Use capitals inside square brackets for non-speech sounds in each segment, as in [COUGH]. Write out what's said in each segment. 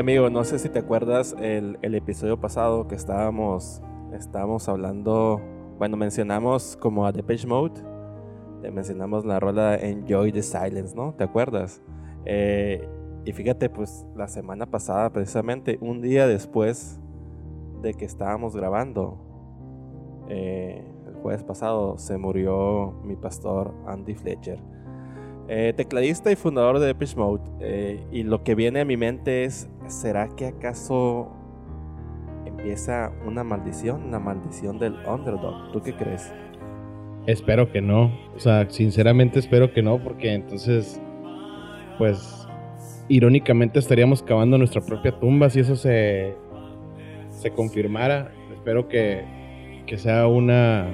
Amigo, no sé si te acuerdas el, el episodio pasado que estábamos, estábamos hablando, bueno, mencionamos como a Depeche Mode, te mencionamos la rola Enjoy the Silence, ¿no? ¿Te acuerdas? Eh, y fíjate, pues la semana pasada, precisamente, un día después de que estábamos grabando, eh, el jueves pasado, se murió mi pastor Andy Fletcher. Eh, tecladista y fundador de Depeche Mode. Eh, y lo que viene a mi mente es, ¿será que acaso empieza una maldición? Una maldición del underdog. ¿Tú qué crees? Espero que no. O sea, sinceramente espero que no, porque entonces, pues, irónicamente estaríamos cavando nuestra propia tumba si eso se, se confirmara. Espero que, que sea una...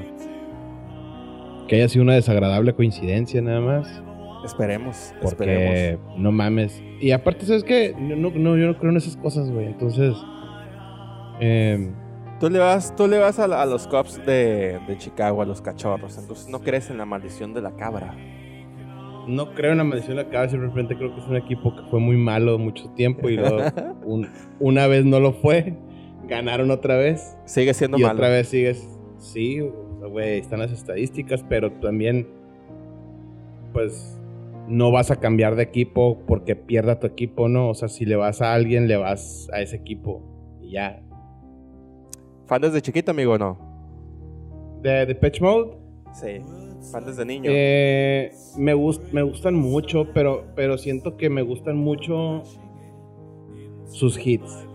que haya sido una desagradable coincidencia nada más. Esperemos, porque no mames. Y aparte, ¿sabes qué? No, no, yo no creo en esas cosas, güey. Entonces. Eh, tú le vas, tú le vas a, los Cubs de, de, Chicago, a los cachorros. Entonces no crees en la maldición de la cabra. No creo en la maldición de la cabra. Simplemente creo que es un equipo que fue muy malo mucho tiempo y luego [LAUGHS] una vez no lo fue. Ganaron otra vez. Sigue siendo y malo. otra vez sigues. Sí, güey, están las estadísticas, pero también. Pues no vas a cambiar de equipo porque pierda tu equipo, ¿no? O sea, si le vas a alguien, le vas a ese equipo y ya. ¿Fan desde chiquito, amigo, no? ¿De, Pitch Mode? Sí, fan desde niño. Eh, me, me gustan mucho, pero, pero siento que me gustan mucho sus hits.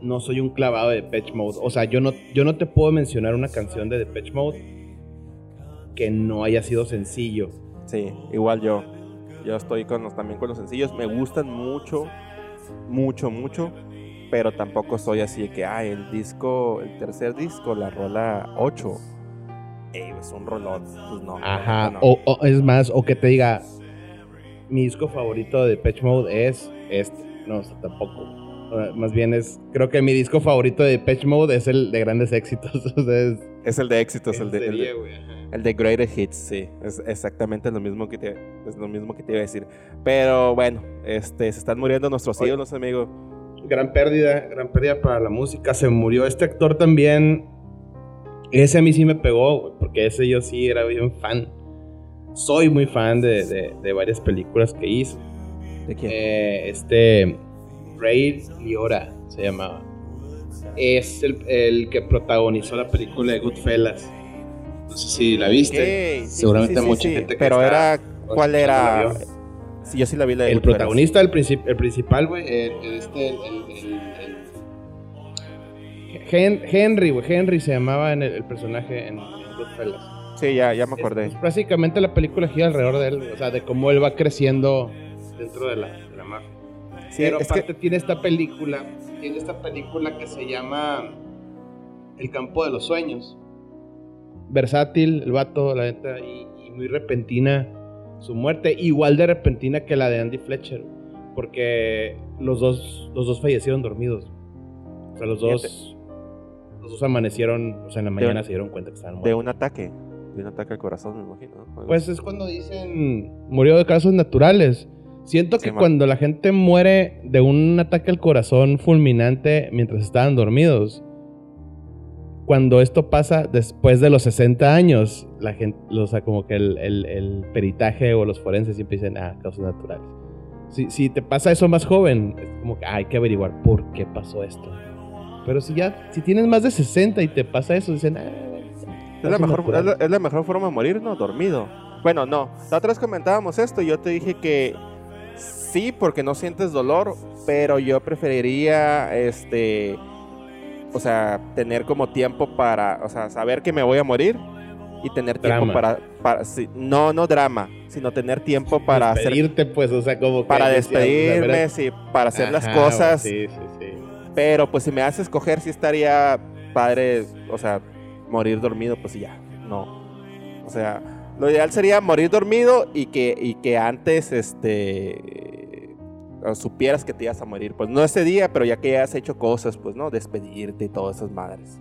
No soy un clavado de Pitch Mode. O sea, yo no, yo no te puedo mencionar una canción de Pitch Mode que no haya sido sencillo Sí, igual yo. Yo estoy con los, también con los sencillos. Me gustan mucho, mucho, mucho. Pero tampoco soy así de que, ah, el disco, el tercer disco, la rola 8. es un rolón. Pues no. Ajá. O, es más, o que te diga, mi disco favorito de Patch Mode es este. No, tampoco. Más bien es, creo que mi disco favorito de Patch Mode es el de grandes [LAUGHS] éxitos. es, el de éxitos, el de... El de Greatest Hits, sí. Es exactamente lo mismo que te, es lo mismo que te iba a decir. Pero bueno, este, se están muriendo nuestros ídolos, amigo. Gran pérdida, gran pérdida para la música. Se murió este actor también. Ese a mí sí me pegó, porque ese yo sí era bien fan. Soy muy fan de, de, varias películas que hizo. ¿De quién? Eh, este. Ray Liora se llamaba. Es el, el que protagonizó la película de Goodfellas. No sé si la viste. Seguramente mucha gente Pero era. ¿Cuál era? Sí, yo sí la vi. el protagonista, el, el principal, güey. Este, el, Henry, güey. Henry se llamaba en el, personaje en, Goodfellas. Sí, ya, ya me acordé. básicamente la película gira alrededor de él, o sea, de cómo él va creciendo dentro de la, de la mafia. Pero aparte tiene esta película, tiene esta película que se llama El campo de los sueños versátil el vato, la neta, y, muy repentina su muerte, igual de repentina que la de Andy Fletcher, porque los dos, los dos fallecieron dormidos. O sea, los dos, los dos amanecieron, o sea, en la mañana se dieron cuenta que estaban muertos. De un ataque, de un ataque al corazón, me imagino. Pues es cuando dicen murió de casos naturales. Siento que cuando la gente muere de un ataque al corazón fulminante mientras estaban dormidos, cuando esto pasa después de los 60 años, la gente, o sea, como que el, peritaje o los forenses siempre dicen, ah, causas naturales. Si, si, te pasa eso más joven, es como que ah, hay que averiguar por qué pasó esto. Pero si ya, si tienes más de 60 y te pasa eso, dicen, ah, es la, mejor, es, la, mejor forma de morir, ¿no? Dormido. Bueno, no. La otra vez comentábamos esto y yo te dije que sí, porque no sientes dolor, pero yo preferiría, este o sea, tener como tiempo para, o sea, saber que me voy a morir y tener tiempo para, para no, no drama, sino tener tiempo para despedirte, pues, o sea, como para despedirme, sí, para hacer las cosas. Sí, sí, sí. Pero pues si me hace escoger, sí estaría padre, o sea, morir dormido, pues ya, no. O sea, lo ideal sería morir dormido y que, y que antes, este supieras que te ibas a morir. Pues no ese día, pero ya que has hecho cosas, pues no, despedirte y todas esas madres.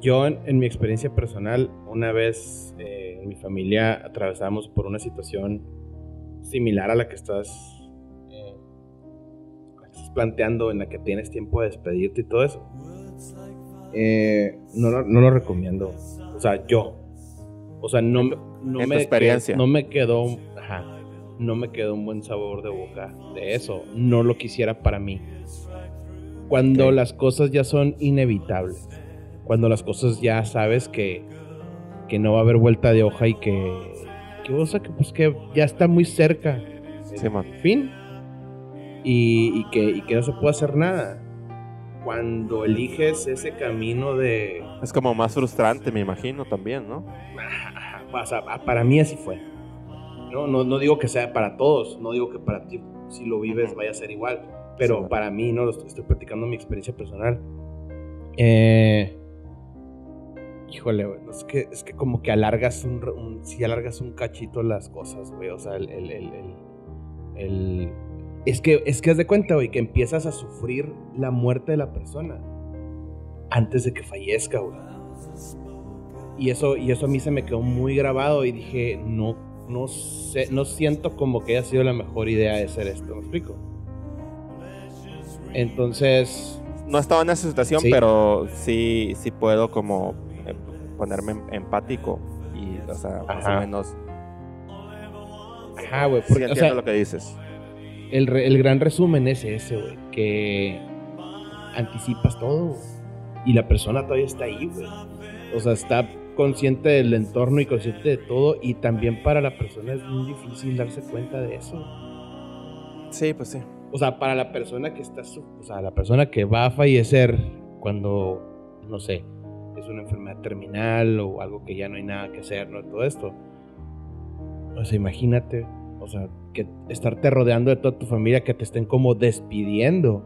Yo, en, mi experiencia personal, una vez eh, en mi familia atravesamos por una situación similar a la que estás eh, planteando en la que tienes tiempo de despedirte y todo eso, eh, no, lo recomiendo. O sea, yo. O sea, no, no me experiencia. no me quedó, no me quedó un buen sabor de boca de eso. No lo quisiera para mí. Cuando las cosas ya son inevitables, cuando las cosas ya sabes que, que no va a haber vuelta de hoja y que, que, o sea, que, pues, que ya está muy cerca. Sí, man. Fin. Y, y, que, y que no se puede hacer nada cuando eliges ese camino de... Es como más frustrante, me imagino, también, ¿no? para mí así fue. No, no, no digo que sea para todos, no digo que para ti, si lo vives, vaya a ser igual, pero para mí, no, lo estoy, estoy platicando mi experiencia personal. Eh, híjole, es, que, es que como que alargas un, si alargas un cachito las cosas, güey, o sea, el, el, el, el es que, es que haz de cuenta, güey, que empiezas a sufrir la muerte de la persona antes de que fallezca, güey. Y eso, y eso a mí se me quedó muy grabado y dije, no, no sé, no siento como que haya sido la mejor idea de hacer esto, ¿me explico? Entonces... No estaba en esa situación, pero sí, sí puedo como eh, ponerme em, empático y, o sea, más o menos... Ajá, güey, porque, sí, entiendo lo que dices el, gran resumen es ese, güey, que anticipas todo, Y la persona todavía está ahí, güey. O sea, está consciente del entorno y consciente de todo. Y también para la persona es muy difícil darse cuenta de eso. Sí, pues sí. O sea, para la persona que está, o sea, la persona que va a fallecer cuando, no sé, es una enfermedad terminal o algo que ya no hay nada que hacer, ¿no? Todo esto. O sea, imagínate, o sea, que estarte rodeando de toda tu familia, que te estén como despidiendo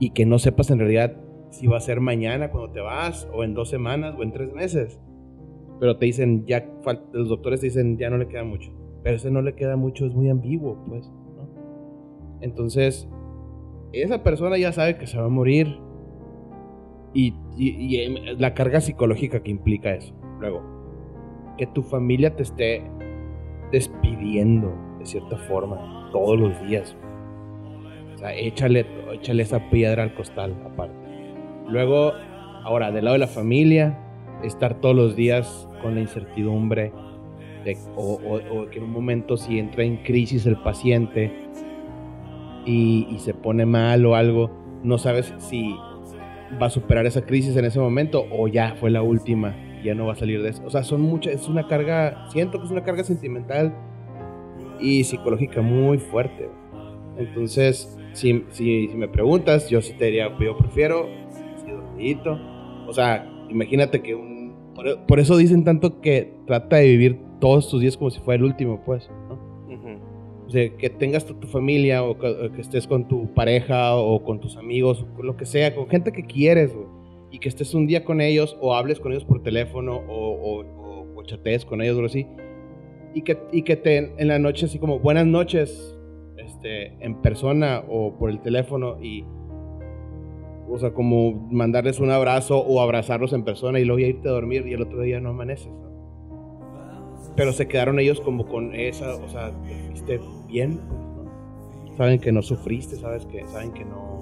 y que no sepas en realidad si va a ser mañana cuando te vas o en dos semanas o en tres meses. Pero te dicen, ya, los doctores te dicen, ya no le queda mucho. Pero ese no le queda mucho, es muy ambiguo, pues. Entonces, esa persona ya sabe que se va a morir. Y, y la carga psicológica que implica eso. Luego, que tu familia te esté despidiendo de cierta forma todos los días. O sea, échale, échale esa piedra al costal aparte. Luego, ahora, del lado de la familia, estar todos los días con la incertidumbre de, o, que en un momento si entra en crisis el paciente y, y se pone mal o algo, no sabes si va a superar esa crisis en ese momento o ya fue la última ya no va a salir de eso. O sea, son muchas, es una carga, siento que es una carga sentimental y psicológica muy fuerte. Entonces, si, si, me preguntas, yo sí te diría, yo prefiero O sea, imagínate que un... Por, eso dicen tanto que trata de vivir todos tus días como si fuera el último, pues, O sea, que tengas tu, tu familia o que, que, estés con tu pareja o con tus amigos, o con lo que sea, con gente que quieres, güey. Y que estés un día con ellos o hables con ellos por teléfono o, o, chatees con ellos o algo así. Y que, y que te en la noche así como buenas noches este, en persona o por el teléfono y o sea como mandarles un abrazo o abrazarlos en persona y luego irte a dormir y el otro día no amaneces pero se quedaron ellos como con esa o sea fuiste bien saben que no sufriste sabes que saben que no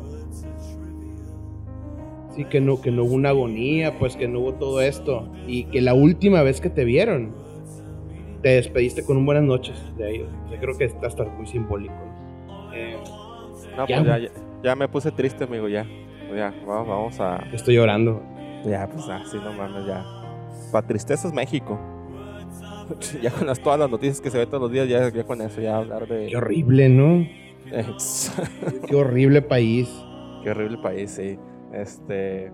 Sí, que no, que no hubo una agonía, pues que no hubo todo esto. Y que la última vez que te vieron, te despediste con un buenas noches de ellos. Yo creo que está hasta muy simbólico. Eh, no, ya, pues ya, ya, me puse triste, amigo, ya. Ya, vamos, vamos a... Estoy llorando. Ya, pues así no mames, ya. Para tristeza es México. [LAUGHS] ya con las, todas las noticias que se ven todos los días, ya, ya con eso, ya hablar de... Qué horrible, ¿no? Qué horrible país. Qué horrible país, sí. Este.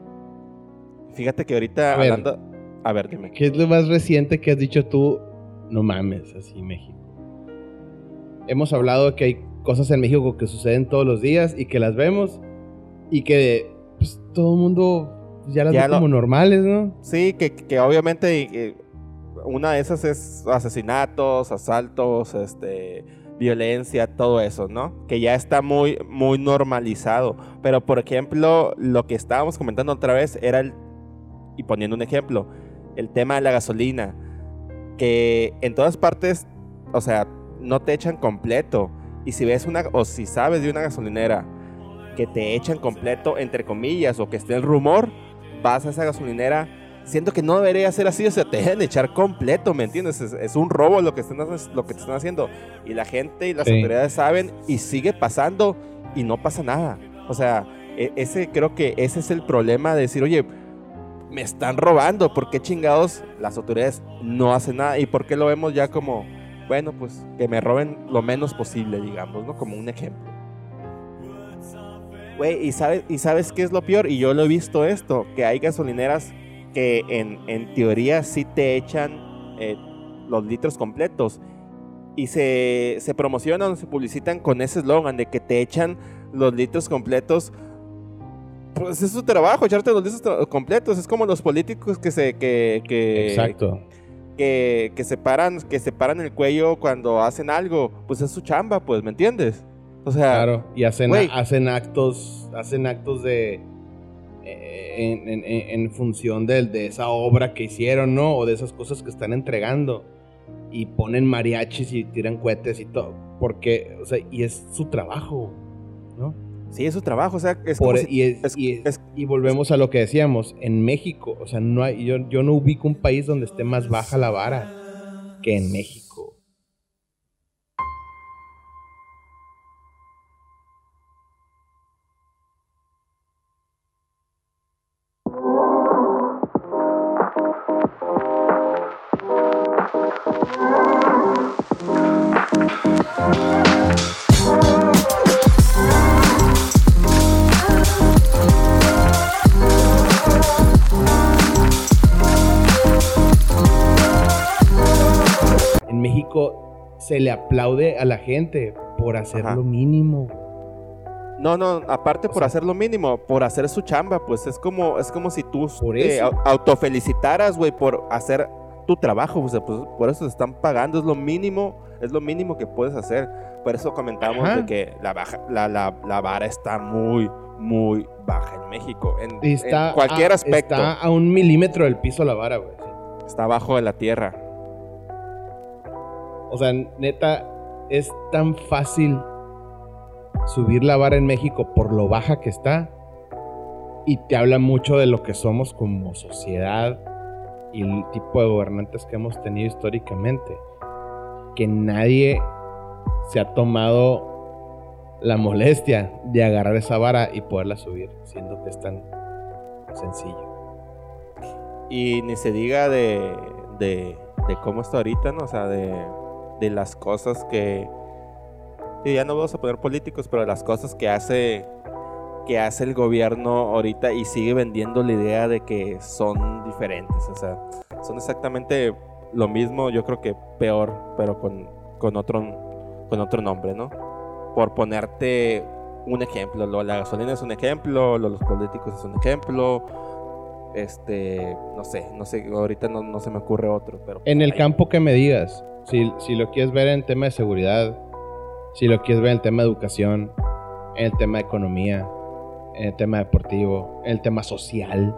Fíjate que ahorita a ver, hablando. A ver, dime. ¿Qué es lo más reciente que has dicho tú? No mames, así México. Hemos hablado que hay cosas en México que suceden todos los días y que las vemos y que pues, todo el mundo ya las ve como normales, ¿no? Sí, que, que obviamente una de esas es asesinatos, asaltos, este violencia, todo eso, ¿no? Que ya está muy, muy normalizado. Pero, por ejemplo, lo que estábamos comentando otra vez era el, y poniendo un ejemplo, el tema de la gasolina, que en todas partes, o sea, no te echan completo. Y si ves una, o si sabes de una gasolinera que te echan completo, entre comillas, o que esté el rumor, vas a esa gasolinera. Siento que no debería ser así, o sea, te deben echar completo, ¿me entiendes? Es, un robo lo que, están, lo que te están haciendo. Y la gente y las autoridades saben y sigue pasando y no pasa nada. O sea, e, ese creo que ese es el problema de decir, oye, me están robando, ¿por qué chingados las autoridades no hacen nada? ¿Y por qué lo vemos ya como, bueno, pues que me roben lo menos posible, digamos, ¿no? Como un ejemplo. Güey, ¿y sabes, ¿y sabes qué es lo peor? Y yo lo he visto esto, que hay gasolineras que en, en teoría sí te echan eh, los litros completos y se, se promocionan, se publicitan con ese eslogan de que te echan los litros completos pues es su trabajo, echarte los discos completos. Es como los políticos que se. Que, que, Exacto. Que, que, se paran, que se paran el cuello cuando hacen algo. Pues es su chamba, pues, ¿me entiendes? O sea. Claro, y hacen, hacen actos. Hacen actos de. Eh, en, función de, de, esa obra que hicieron, ¿no? O de esas cosas que están entregando. Y ponen mariachis y tiran cohetes y todo. Porque, o sea, y es su trabajo, ¿no? Sí, es su trabajo, o sea, es, y, volvemos a lo que decíamos, en México, o sea, no hay, yo, yo no ubico un país donde esté más baja la vara que en México. Se le aplaude a la gente por hacer lo mínimo. No, no, aparte por hacer lo mínimo, por hacer su chamba, pues es como, es como si tú por te autofelicitaras, güey, por hacer tu trabajo, pues, por eso te están pagando, es lo mínimo, es lo mínimo que puedes hacer. Por eso comentamos de que la, baja, la, la, vara está muy, muy baja en México, en, cualquier aspecto. Está a un milímetro del piso la vara, güey. Está abajo de la tierra. O sea, neta, es tan fácil subir la vara en México por lo baja que está. Y te habla mucho de lo que somos como sociedad y el tipo de gobernantes que hemos tenido históricamente. Que nadie se ha tomado la molestia de agarrar esa vara y poderla subir, siendo que es tan sencillo. Y ni se diga de, de, de cómo está ahorita, ¿no? O sea, de de las cosas que y ya no vamos a poner políticos, pero las cosas que hace que hace el gobierno ahorita y sigue vendiendo la idea de que son diferentes, o sea, son exactamente lo mismo, yo creo que peor, pero con, con otro con otro nombre, ¿no? Por ponerte un ejemplo, lo, la gasolina es un ejemplo, lo, los políticos es un ejemplo, este, no sé, no sé, ahorita no, no se me ocurre otro, pero... En el campo que me digas, si, lo quieres ver en tema de seguridad, si lo quieres ver en tema de educación, en el tema de economía, en el tema deportivo, en el tema social,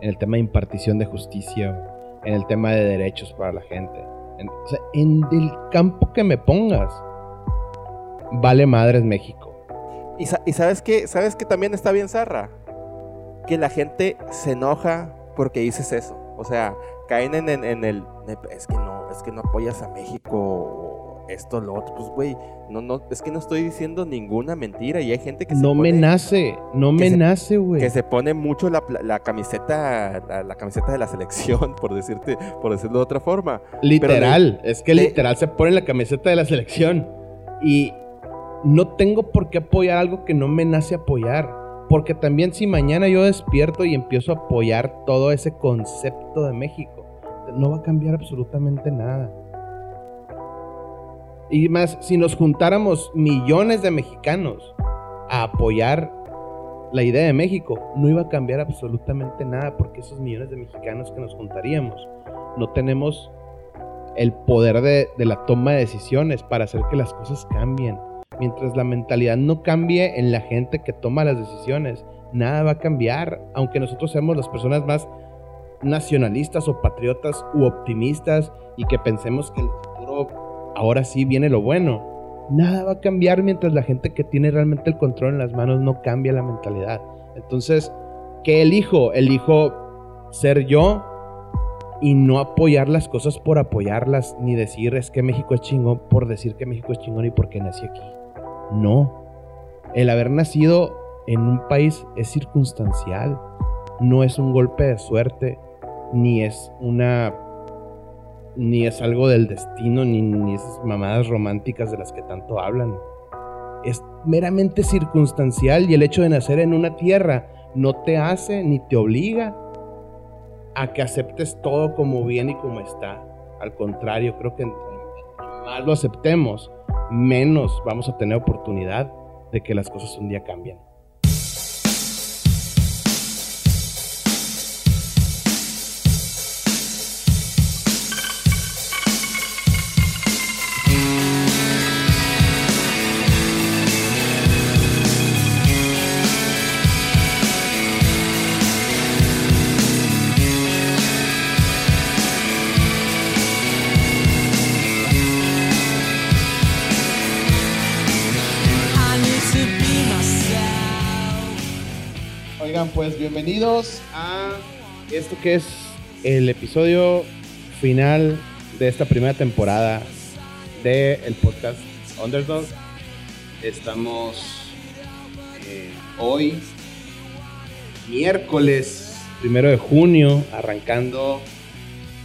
en el tema de impartición de justicia, en el tema de derechos para la gente. En, o sea, en el campo que me pongas, vale madres México. Y, y sabes que sabes que también está bien zarra que la gente se enoja porque dices eso. O sea, caen en, en, el. Es que no, es que no apoyas a México. Esto, lo otro. Pues, güey, no, no, es que no estoy diciendo ninguna mentira. Y hay gente que se No me nace, no me nace, güey. Que se pone mucho la, la camiseta, la, camiseta de la selección, [LAUGHS] por decirte, por decirlo de otra forma. Literal, es que literal se pone la camiseta de la selección. Y no tengo por qué apoyar algo que no me nace apoyar. Porque también si mañana yo despierto y empiezo a apoyar todo ese concepto de México, no va a cambiar absolutamente nada. Y más, si nos juntáramos millones de mexicanos a apoyar la idea de México, no iba a cambiar absolutamente nada porque esos millones de mexicanos que nos juntaríamos no tenemos el poder de, la toma de decisiones para hacer que las cosas cambien mientras la mentalidad no cambie en la gente que toma las decisiones, nada va a cambiar, aunque nosotros seamos las personas más nacionalistas o patriotas u optimistas y que pensemos que el futuro ahora sí viene lo bueno. nada va a cambiar mientras la gente que tiene realmente el control en las manos no cambia la mentalidad. Entonces, ¿qué elijo? Elijo ser yo y no apoyar las cosas por apoyarlas, ni decir es que México es chingón por decir que México es chingón y porque nací aquí. No. El haber nacido en un país es circunstancial, no es un golpe de suerte, ni es una ni es algo del destino, ni, ni esas mamadas románticas de las que tanto hablan. Es meramente circunstancial y el hecho de nacer en una tierra no te hace ni te obliga a que aceptes todo como viene y como está. Al contrario, creo que más lo aceptemos, menos vamos a tener oportunidad de que las cosas un día cambien. Bienvenidos a esto que es el episodio final de esta primera temporada del el podcast Underdog. Estamos eh, hoy, miércoles primero de junio, arrancando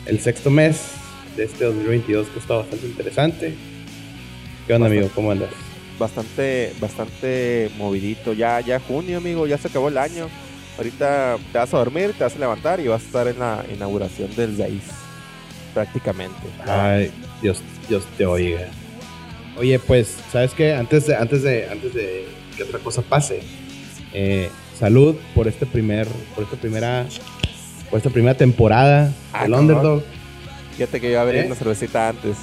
el sexto mes de este 2022 que está bastante interesante. ¿Qué onda, amigo? ¿Cómo andas? Bastante, bastante movidito. Ya, ya junio, amigo, ya se acabó el año. Ahorita te vas a dormir, te vas a levantar y vas a estar en la inauguración del GAIS. Prácticamente. Ay, Dios, Dios te oiga. Oye, pues, ¿sabes qué? Antes de, antes de, antes de que otra cosa pase, eh, salud por este primer, por esta primera, por esta primera temporada ah, del Underdog. Fíjate que iba a abrir ¿Eh? una cervecita antes.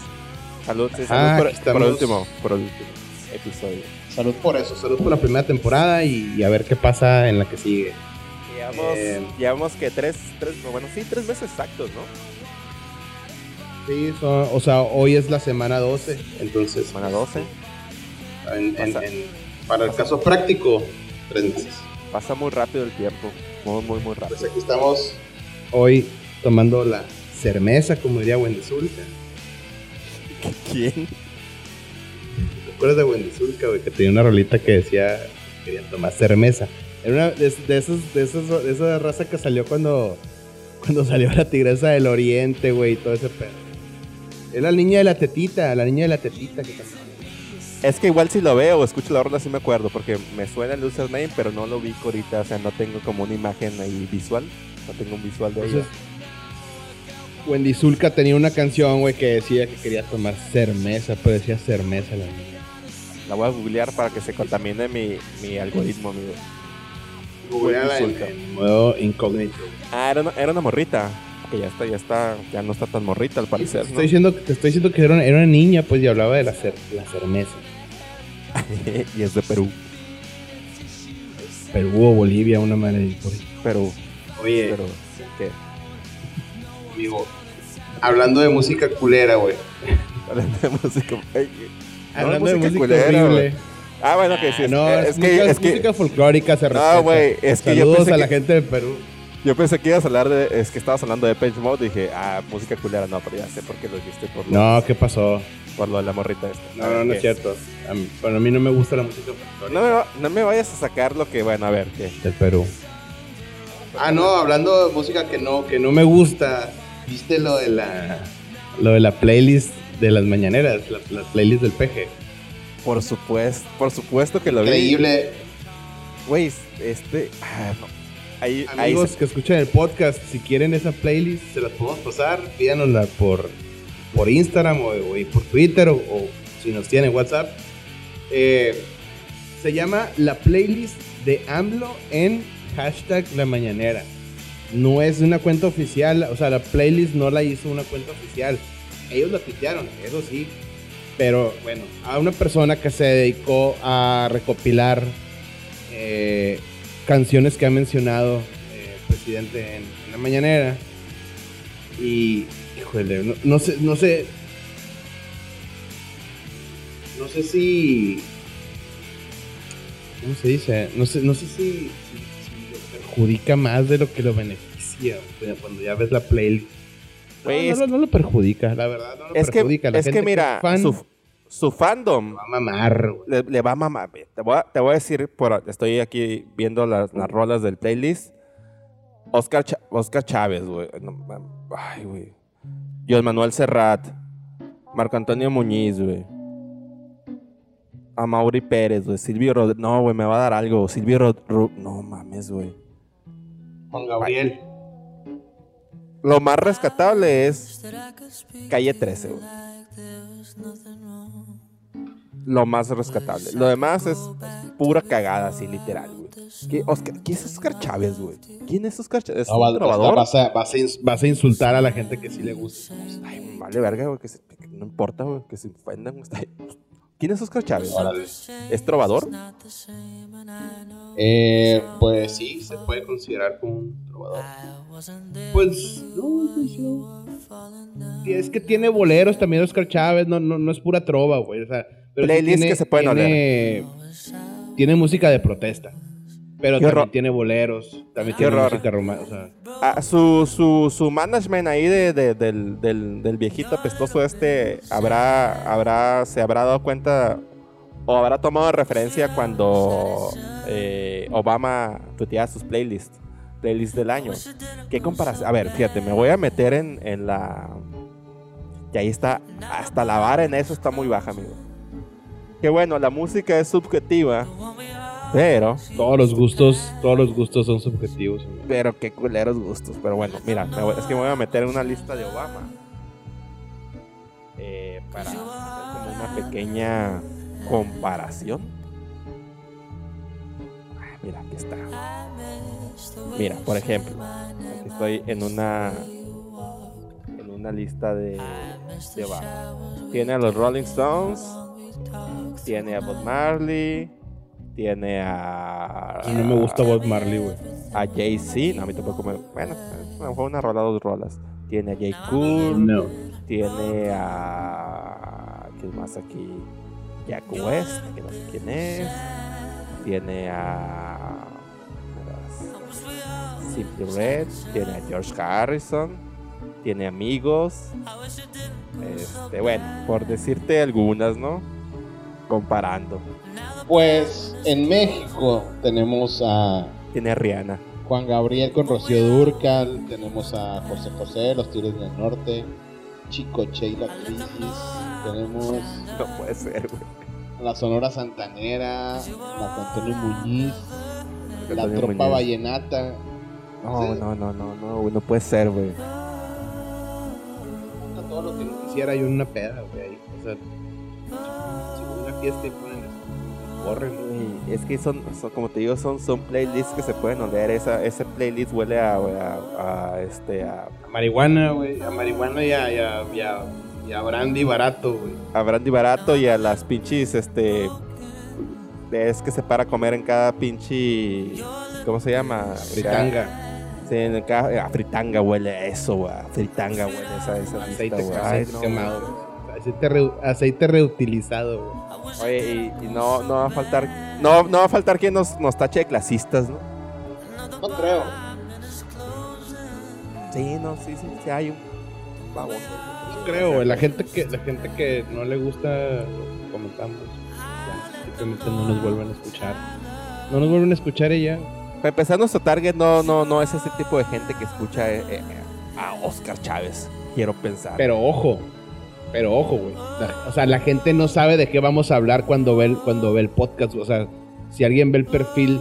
Salud, sí, salud ah, por, por, el último, por el último episodio. Salud por eso, salud por la primera temporada y a ver qué pasa en la que sigue. Llevamos, que tres, tres, bueno, sí, tres meses exactos, ¿no? Sí, o sea, hoy es la semana 12, entonces. Semana 12. para el caso práctico, tres meses. Pasa muy rápido el tiempo, muy, muy, muy rápido. Pues aquí estamos hoy tomando la cermeza, como diría Wendy Zulka. ¿Quién? ¿Te acuerdas de Wendy Zulka, güey? Que tenía una rolita que decía que querían tomar cermeza. Era una de, esos, de, esos, de esa raza que salió cuando, cuando salió la tigresa del oriente, güey, y todo ese pedo. Es la niña de la tetita, la niña de la tetita que Es que igual si lo veo o escucho la rola sí me acuerdo, porque me suena el username, pero no lo vi ahorita, o sea, no tengo como una imagen ahí visual, no tengo un visual de Entonces, Wendy Zulka tenía una canción, güey, que decía que quería tomar cermeza, pero decía cermeza la niña. La voy a googlear para que se contamine mi, mi algoritmo, amigo en, modo incógnito. Ah, era una, era una morrita. Que ya está, ya está, ya no está tan morrita al parecer. Te estoy, diciendo, te estoy diciendo que era una, era una niña, pues, y hablaba de la, cer, la cermeza. [LAUGHS] y es de Perú. Perú o Bolivia, una madre por Perú. Oye, Pero, ¿qué? Amigo, hablando de música culera, güey. [LAUGHS] hablando de música. hablando de música, culera, Ah, bueno, que sí. no, es, que, es música folclórica se respeta. No, güey, es que Saludos a la gente de Perú. Yo pensé que ibas a hablar de. Es que estabas hablando de Page Mode. Dije, ah, música culera. No, pero ya sé por qué lo dijiste. Por no, ¿qué pasó? Por lo de la morrita esta. No, no, no es cierto. A mí, bueno, a mí no me gusta la música folclórica. No me, no me vayas a sacar lo que. Bueno, a ver, ¿qué? Del Perú. Ah, no, hablando de música que no, que no me gusta. ¿Viste lo de la. Lo de la playlist de las mañaneras? La, la playlist del peje. Por supuesto, por supuesto que lo vi. Increíble. Güey, este. Ah, Amigos que escuchan el podcast, si quieren esa playlist, se las podemos pasar. Pídanosla por, por Instagram o, por Twitter o, si nos tienen WhatsApp. Eh, se llama la playlist de AMLO en hashtag la mañanera. No es una cuenta oficial, o sea, la playlist no la hizo una cuenta oficial. Ellos la pitearon, eso sí, pero bueno, a una persona que se dedicó a recopilar eh, canciones que ha mencionado eh, el presidente en, la mañanera. Y, híjole, no, sé, no sé. no sé si. ¿Cómo se dice? No sé, no sé si, lo perjudica más de lo que lo beneficia. cuando ya ves la playlist. No, lo perjudica, la verdad. No lo es perjudica. Que, es que mira, su, fandom. Le va a mamar, le, va a mamar. Te voy a, te voy a decir, por, estoy aquí viendo las, las rolas del playlist. Oscar, Oscar Chávez, güey. ay, güey. Dios Manuel Serrat. Marco Antonio Muñiz, güey. A Mauri Pérez, güey. Silvio Rodríguez. No, güey, me va a dar algo. Silvio Rodríguez. No mames, güey. Juan Gabriel. Lo más rescatable es Calle 13, güey. Lo más rescatable. Lo demás es pura cagada, así, literal, güey. ¿Qué, es Oscar Chávez, güey? ¿Quién es Oscar Chávez? ¿Es un trovador? Vas a, vas, a, insultar a la gente que sí le gusta. Ay, vale verga, güey. Que, no importa, güey. Que se ofendan. ¿Quién es Oscar Chávez? ¿Es trovador? Eh, pues sí, se puede considerar como un trovador. Pues no, Es que tiene boleros también Oscar Chávez, no, no, no es pura trova, güey. O sea, Playlist que se pueden tiene, tiene música de protesta. Pero también tiene boleros, también tiene música romántica. Ah, su, su, su, management ahí de, del, del, viejito apestoso este habrá, habrá, se habrá dado cuenta o habrá tomado referencia cuando eh, Obama tuiteaba sus playlists, playlists del año. ¿Qué comparación? A ver, fíjate, me voy a meter en, en la... Y ahí está, hasta la vara en eso está muy baja, amigo. Que bueno, la música es subjetiva pero. Todos los gustos, todos los gustos son subjetivos. Pero qué culeros gustos. Pero bueno, mira, es que me voy a meter en una lista de Obama. Eh, para hacer como una pequeña comparación. Ah, mira, aquí está. Mira, por ejemplo, aquí estoy en una en una lista de, de Obama. Tiene a los Rolling Stones, tiene a Bob Marley, tiene a. no me gusta Bob Marley, güey. A Jay-Z. No, a mí tampoco me. Bueno, fue una rola, dos rolas. Tiene a Jay Cool. No. Tiene a. ¿Quién más aquí? Jack West, que no sé quién es. Tiene a. Simply Red. Tiene a George Harrison. Tiene amigos. Este, bueno, por decirte algunas, ¿no? Comparando. Pues en México tenemos a. Tiene a Rihanna. Juan Gabriel con Rocío Durcal. Tenemos a José José, Los Tigres del Norte. Chico Che y la Crisis. Tenemos. No puede ser, güey. La Sonora Santanera. La Antonio Muñiz. La Tropa Vallenata. No, no, no, no, no, no puede ser, güey. Todo lo que no quisiera yo en una peda, güey. O sea, si una fiesta y es que son, como te digo, son, son playlists que se pueden oler. Esa, ese playlist huele a, a, este, a... marihuana, güey. A marihuana y a, y a, brandy barato, güey. A brandy barato y a las pinches, este... Es que se para comer en cada pinche... ¿Cómo se llama? Fritanga. Sí, en el, a fritanga huele eso, güey. Fritanga huele esa, esa Aceite, quemado, Aceite, reutilizado, güey. Oye, y, no, no va a faltar, no, no va a faltar quien nos, nos tache de clasistas, ¿no? No creo. Sí, no, sí, sí, sí hay un vamos. No creo, La gente que, la gente que no le gusta lo comentamos. simplemente no nos vuelven a escuchar. No nos vuelven a escuchar ella. Para empezar, nuestro target no, no, no es ese tipo de gente que escucha eh, eh, a Oscar Chávez, quiero pensar. Pero ojo, pero ojo, güey. O sea, la gente no sabe de qué vamos a hablar cuando ve el, cuando ve el podcast. O sea, si alguien ve el perfil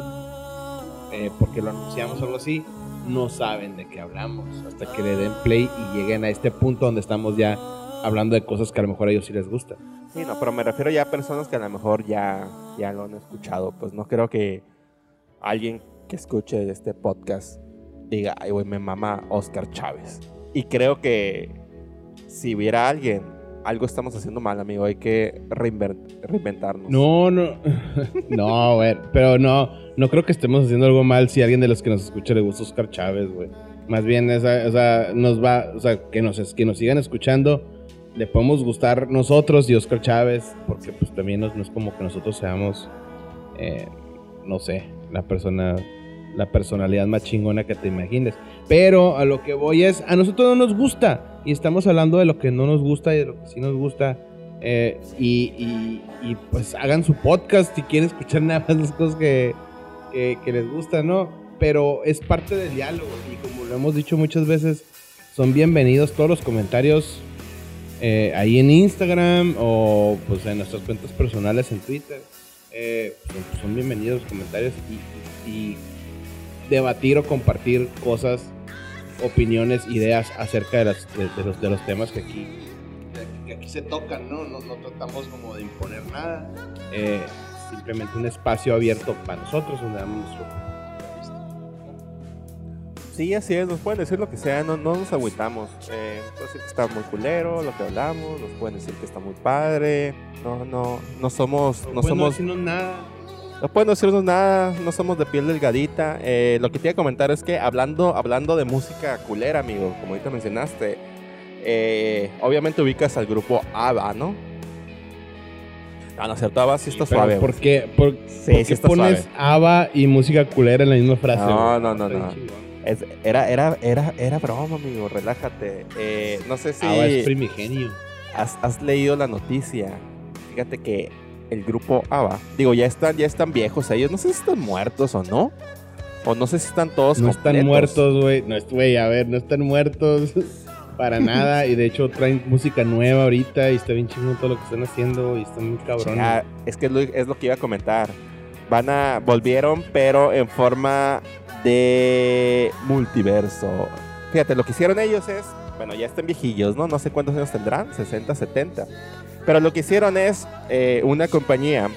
eh, porque lo anunciamos o algo así, no saben de qué hablamos. Hasta que le den play y lleguen a este punto donde estamos ya hablando de cosas que a lo mejor a ellos sí les gustan. Sí, no, pero me refiero ya a personas que a lo mejor ya, ya lo han escuchado. Pues no creo que alguien que escuche este podcast diga, ay, güey, me mama Oscar Chávez. Y creo que si hubiera alguien algo estamos haciendo mal, amigo. Hay que reinventarnos. No, no. [LAUGHS] no, güey. Pero no, no creo que estemos haciendo algo mal si a alguien de los que nos escucha le gusta Oscar Chávez, güey. Más bien, esa, o sea, nos va, o sea, que nos, que nos sigan escuchando le podemos gustar nosotros y Oscar Chávez, porque pues también no, es como que nosotros seamos, eh, no sé, la persona, la personalidad más chingona que te imagines. Pero a lo que voy es, a nosotros no nos gusta y estamos hablando de lo que no nos gusta y de lo que sí nos gusta. Eh, y, pues hagan su podcast si quieren escuchar nada más las cosas que, que, que les gustan, ¿no? Pero es parte del diálogo y como lo hemos dicho muchas veces, son bienvenidos todos los comentarios eh, ahí en Instagram o pues en nuestras cuentas personales en Twitter. Eh, pues, son bienvenidos los comentarios y, debatir o compartir cosas, opiniones, ideas acerca de, las, de, los, de los temas que aquí, que aquí se tocan, ¿no? ¿no? tratamos como de imponer nada. Eh, simplemente un espacio abierto para nosotros donde damos nuestro Sí, así es, nos pueden decir lo que sea, no, no nos agüitamos. Eh, pueden decir que está muy culero lo que hablamos, nos pueden decir que está muy padre. No, no, no somos. No, pueden somos. decirnos No pueden decirnos nada, no somos de piel delgadita. Eh, lo que te iba a comentar es que hablando, hablando de música culera, amigo, como ahorita mencionaste, eh, obviamente ubicas al grupo ABBA, ¿no? Ah, no, cierto, ABBA sí está suave. ¿Por qué, por, sí, sí pones ABBA y música culera en la misma frase? No, no, no, no era, era, era, era broma, amigo, relájate. Eh, no sé si. Ah, es primigenio. Has, leído la noticia. Fíjate que el grupo ABBA, digo, ya están, ya están viejos ellos. No sé si están muertos o no. O no sé si están todos No están muertos, güey. No, güey, a ver, no están muertos [LAUGHS] para [LAUGHS] nada. Y de hecho traen música nueva ahorita y está bien chingón todo lo que están haciendo y están muy cabrones. es que es lo, es lo que iba a comentar. Van a, volvieron, pero en forma de multiverso. Fíjate, lo que hicieron ellos es, bueno, ya están viejillos, ¿no? No sé cuántos años tendrán, 60, 70. Pero lo que hicieron es, eh, una compañía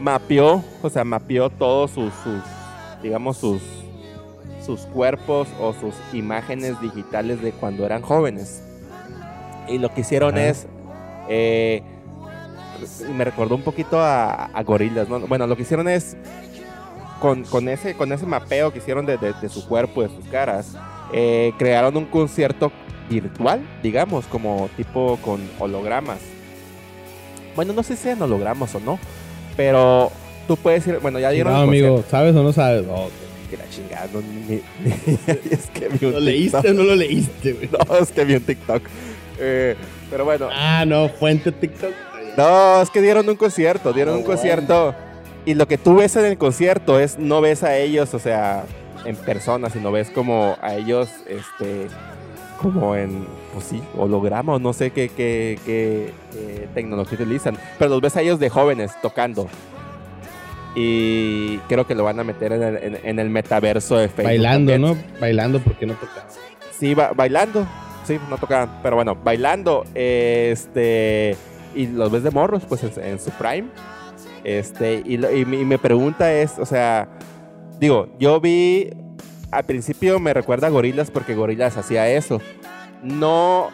mapeó, o sea, mapeó todos sus, digamos, sus, sus cuerpos o sus imágenes digitales de cuando eran jóvenes. Y lo que hicieron es, eh, me recordó un poquito a, a gorilas, ¿no? Bueno, lo que hicieron es con, ese, con ese mapeo que hicieron de, su cuerpo, de sus caras, eh, crearon un concierto virtual, digamos, como tipo con hologramas. Bueno, no sé si sean hologramas o no, pero tú puedes ir, bueno, ya dieron... No, amigo, ¿sabes o no sabes? No, que la chingada, no, [LAUGHS] es que vi un ¿Lo leíste o no lo leíste, güey? [LAUGHS] No, es que vi un TikTok. Eh, pero bueno. Ah, no, fuente TikTok. No, es que dieron un concierto, dieron un concierto y lo que tú ves en el concierto es, no ves a ellos, o sea, en persona, sino ves como a ellos, este, como en, pues sí, holograma o no sé qué, qué, qué, tecnología utilizan, pero los ves a ellos de jóvenes tocando. Y creo que lo van a meter en el, metaverso de Facebook. Bailando, ¿no? Bailando porque no tocan. Sí, bailando. Sí, no tocaban. Pero bueno, bailando. este. Y los ves de morros, pues en su prime. Este, y, mi, pregunta es, o sea, digo, yo vi, al principio me recuerda a Gorilas porque Gorilas hacía eso. No,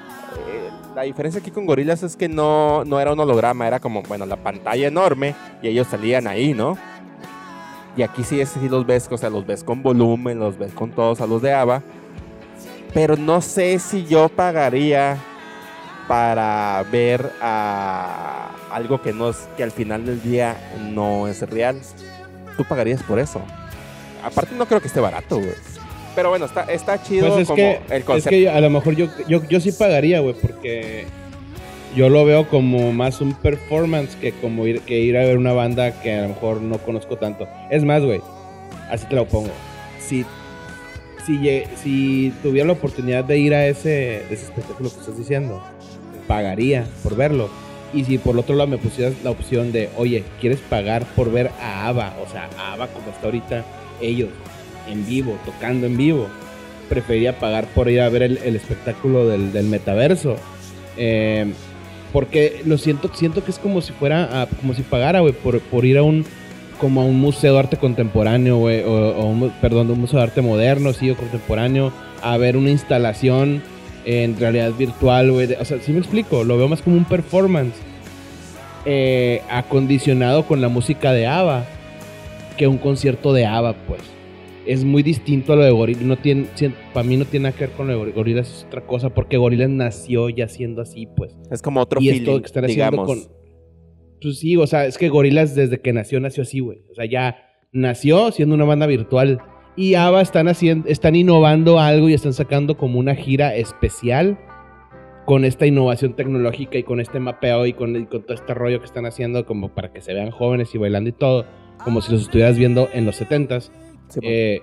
eh, la diferencia aquí con Gorilas es que no, no era un holograma, era como, bueno, la pantalla enorme y ellos salían ahí, ¿no? Y aquí sí, sí los ves, o sea, los ves con volumen, los ves con todos a los de ABBA. Pero no sé si yo pagaría para ver a algo que no es que al final del día no es real. Tú pagarías por eso. Aparte no creo que esté barato, güey. Pero bueno, está, está chido pues como el concepto. Es que a lo mejor yo, yo, yo sí pagaría, güey, porque yo lo veo como más un performance que como ir, que ir a ver una banda que a lo mejor no conozco tanto. Es más, güey, así te lo pongo. Si, si, si tuviera la oportunidad de ir a ese, ese espectáculo que estás diciendo, pagaría por verlo. Y si por otro lado me pusieras la opción de, oye, ¿quieres pagar por ver a Ava? O sea, a Ava como está ahorita, ellos, en vivo, tocando en vivo. Preferiría pagar por ir a ver el, espectáculo del, metaverso. Eh, porque lo siento, siento que es como si fuera, como si pagara, güey, por, por ir a un, como a un museo de arte contemporáneo, güey, o, un, perdón, un museo de arte moderno, sí, o contemporáneo, a ver una instalación en realidad virtual, güey. O sea, sí me explico, lo veo más como un performance eh, acondicionado con la música de ABBA que un concierto de ABBA, pues. es muy distinto a lo de Gorillaz. No tiene, para mí no tiene nada que ver con lo de Gorillaz, es otra cosa, porque Gorillaz nació ya siendo así, pues. Es como otro y feeling, que están haciendo con. Pues sí, o sea, es que Gorillaz desde que nació, nació así, güey. O sea, ya nació siendo una banda virtual. Y ABBA están haciendo, están innovando algo y están sacando como una gira especial con esta innovación tecnológica y con este mapeo y con, con todo este rollo que están haciendo como para que se vean jóvenes y bailando y todo, como si los estuvieras viendo en los 70s. Eh,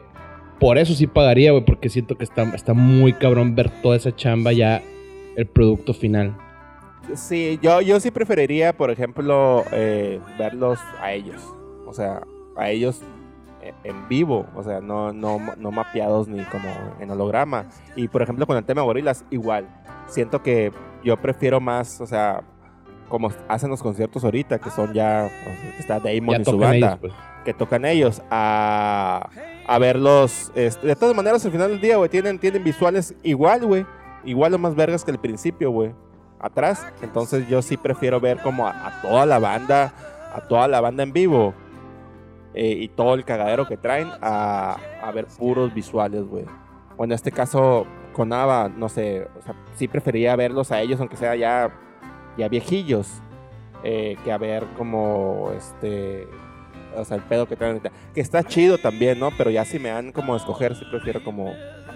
por eso sí pagaría, güey, porque siento que está, está muy cabrón ver toda esa chamba ya, el producto final. Sí, yo, yo sí preferiría, por ejemplo, eh, verlos a ellos. O sea, a ellos e, en vivo, o sea, no, no, no mapeados ni como en holograma. Y por ejemplo, con el tema de gorilas, igual siento que yo prefiero más, o sea, como hacen los conciertos ahorita, que son ya, está Damon y su banda, pues. que tocan ellos, a, a verlos. Este, de todas maneras, al final del día, güey, tienen, tienen visuales igual, güey. Igual o más vergas que el principio, güey. Atrás. Entonces yo sí prefiero ver como a, toda la banda, a toda la banda en vivo. Eh, y todo el cagadero que traen a, a ver puros visuales, güey. O en este caso, con Ava, no sé, o sea, sí prefería verlos a ellos, aunque sea ya, ya viejillos, eh, que a ver como este, o sea, el pedo que traen. Que está chido también, ¿no? Pero ya si me dan como escoger, sí prefiero como,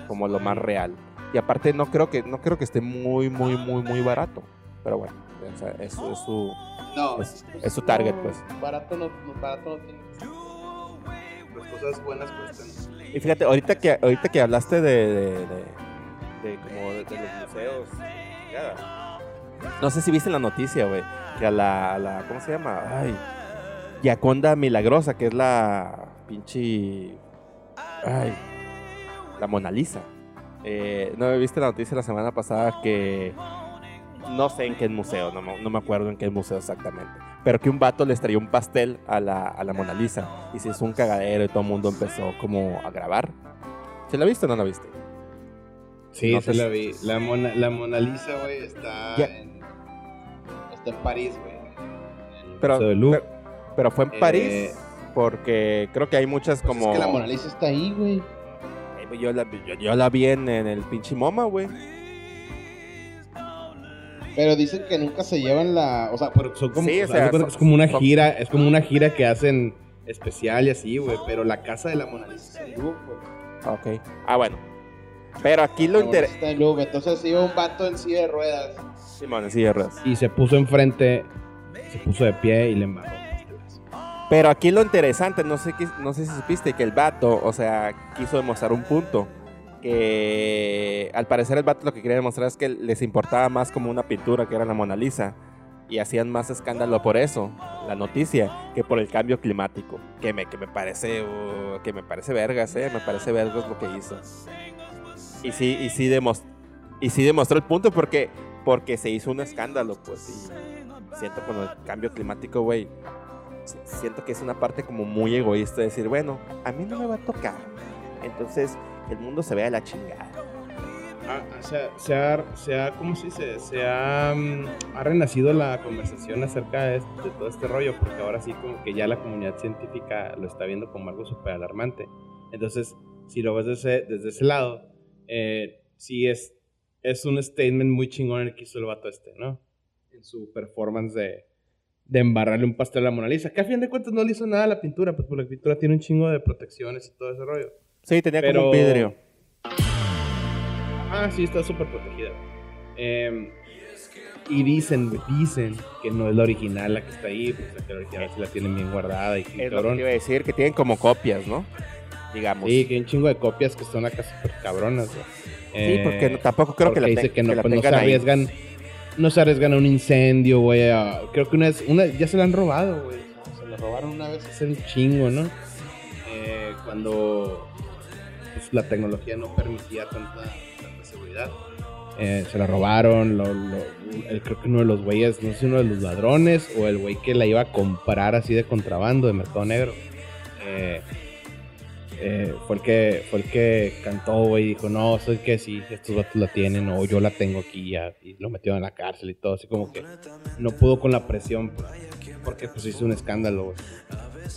como lo más real. Y aparte no creo que, no creo que esté muy, muy, muy, muy barato. Pero bueno, o sea, es, su, es, su target, pues. Barato no, barato no tiene Las cosas buenas cuestan. Y fíjate, ahorita que, ahorita que hablaste de de como de, los museos. No sé si viste la noticia, güey, que a la, la, ¿cómo se llama? Ay, Yaconda Milagrosa, que es la pinche, ay, la Mona Lisa. Eh, no viste la noticia la semana pasada que no sé en qué museo, no, no, me acuerdo en qué museo exactamente, pero que un vato le traía un pastel a la, a la Mona Lisa y se hizo un cagadero y todo el mundo empezó como a grabar. ¿Se la viste o no la viste? Sí, se la vi. La Mona, la Mona Lisa, güey, está, en, está en París, güey. Pero, pero, fue en París eh, porque creo que hay muchas como... Pues es que la Mona Lisa está ahí, güey. Yo la, yo, la vi en, el pinche MoMA, güey. Pero dicen que nunca se llevan la... O sea, pero son como... Sí, o sea, es como una gira, es como una gira que hacen especial y así, güey. Pero la casa de la Mona Lisa es en güey. Ok. Ah, bueno. Pero aquí lo interesante. Entonces iba un vato en silla de ruedas. Simón, en silla de ruedas. Y se puso enfrente, se puso de pie y le embarró. Pero aquí lo interesante, no sé, no sé si supiste que el vato, o sea, quiso demostrar un punto. Que al parecer el vato lo que quería demostrar es que les importaba más como una pintura que era la Mona Lisa. Y hacían más escándalo por eso, la noticia, que por el cambio climático. Que me, que me parece, uh, que me parece vergas, eh, me parece vergas lo que hizo. Y sí, y sí, y sí demostró el punto porque, porque se hizo un escándalo, pues. Y siento con el cambio climático, güey. Siento que es una parte como muy egoísta de decir, bueno, a mí no me va a tocar. Entonces, el mundo se ve a la chingada. Ah, o sea, se ha, se ha, ¿cómo se dice? Se ha, mm, ha renacido la conversación acerca de, de, todo este rollo, porque ahora sí como que ya la comunidad científica lo está viendo como algo súper alarmante. Entonces, si lo ves desde, desde ese lado, eh, sí es, es un statement muy chingón el que hizo el vato este, ¿no? En su performance de, de embarrarle un pastel a la Mona Lisa, que a fin de cuentas no le hizo nada a la pintura, pues porque la pintura tiene un chingo de protecciones y todo ese rollo. Sí, tenía como un vidrio. Ah, sí, está súper protegida. Em, y dicen, dicen que no es la original la que está ahí, pues que la original sí la tienen bien guardada y Es lo que iba a decir, que tienen como copias, ¿no? Digamos. Sí, que hay un chingo de copias que son acá súper cabronas, sí, porque eh, tampoco creo que la, dice que no, pues, no se arriesgan, no se arriesgan a un incendio, güey. Creo que una vez, una, ya se la han robado, güey. Se la robaron una vez hace un chingo, ¿no? Eh, cuando pues, la tecnología no permitía tanta, tanta seguridad. Eh, se la robaron, lo, creo que uno de los güeyes, no sé si uno de los ladrones o el güey que la iba a comprar así de contrabando de mercado negro. Eh, eh, fue, el que, fue el que cantó, y dijo, no, soy que sí, estos vatos la tienen, o yo la tengo aquí ya, y lo metió en la cárcel y todo, así como que no pudo con la presión, porque pues hizo un escándalo, güey.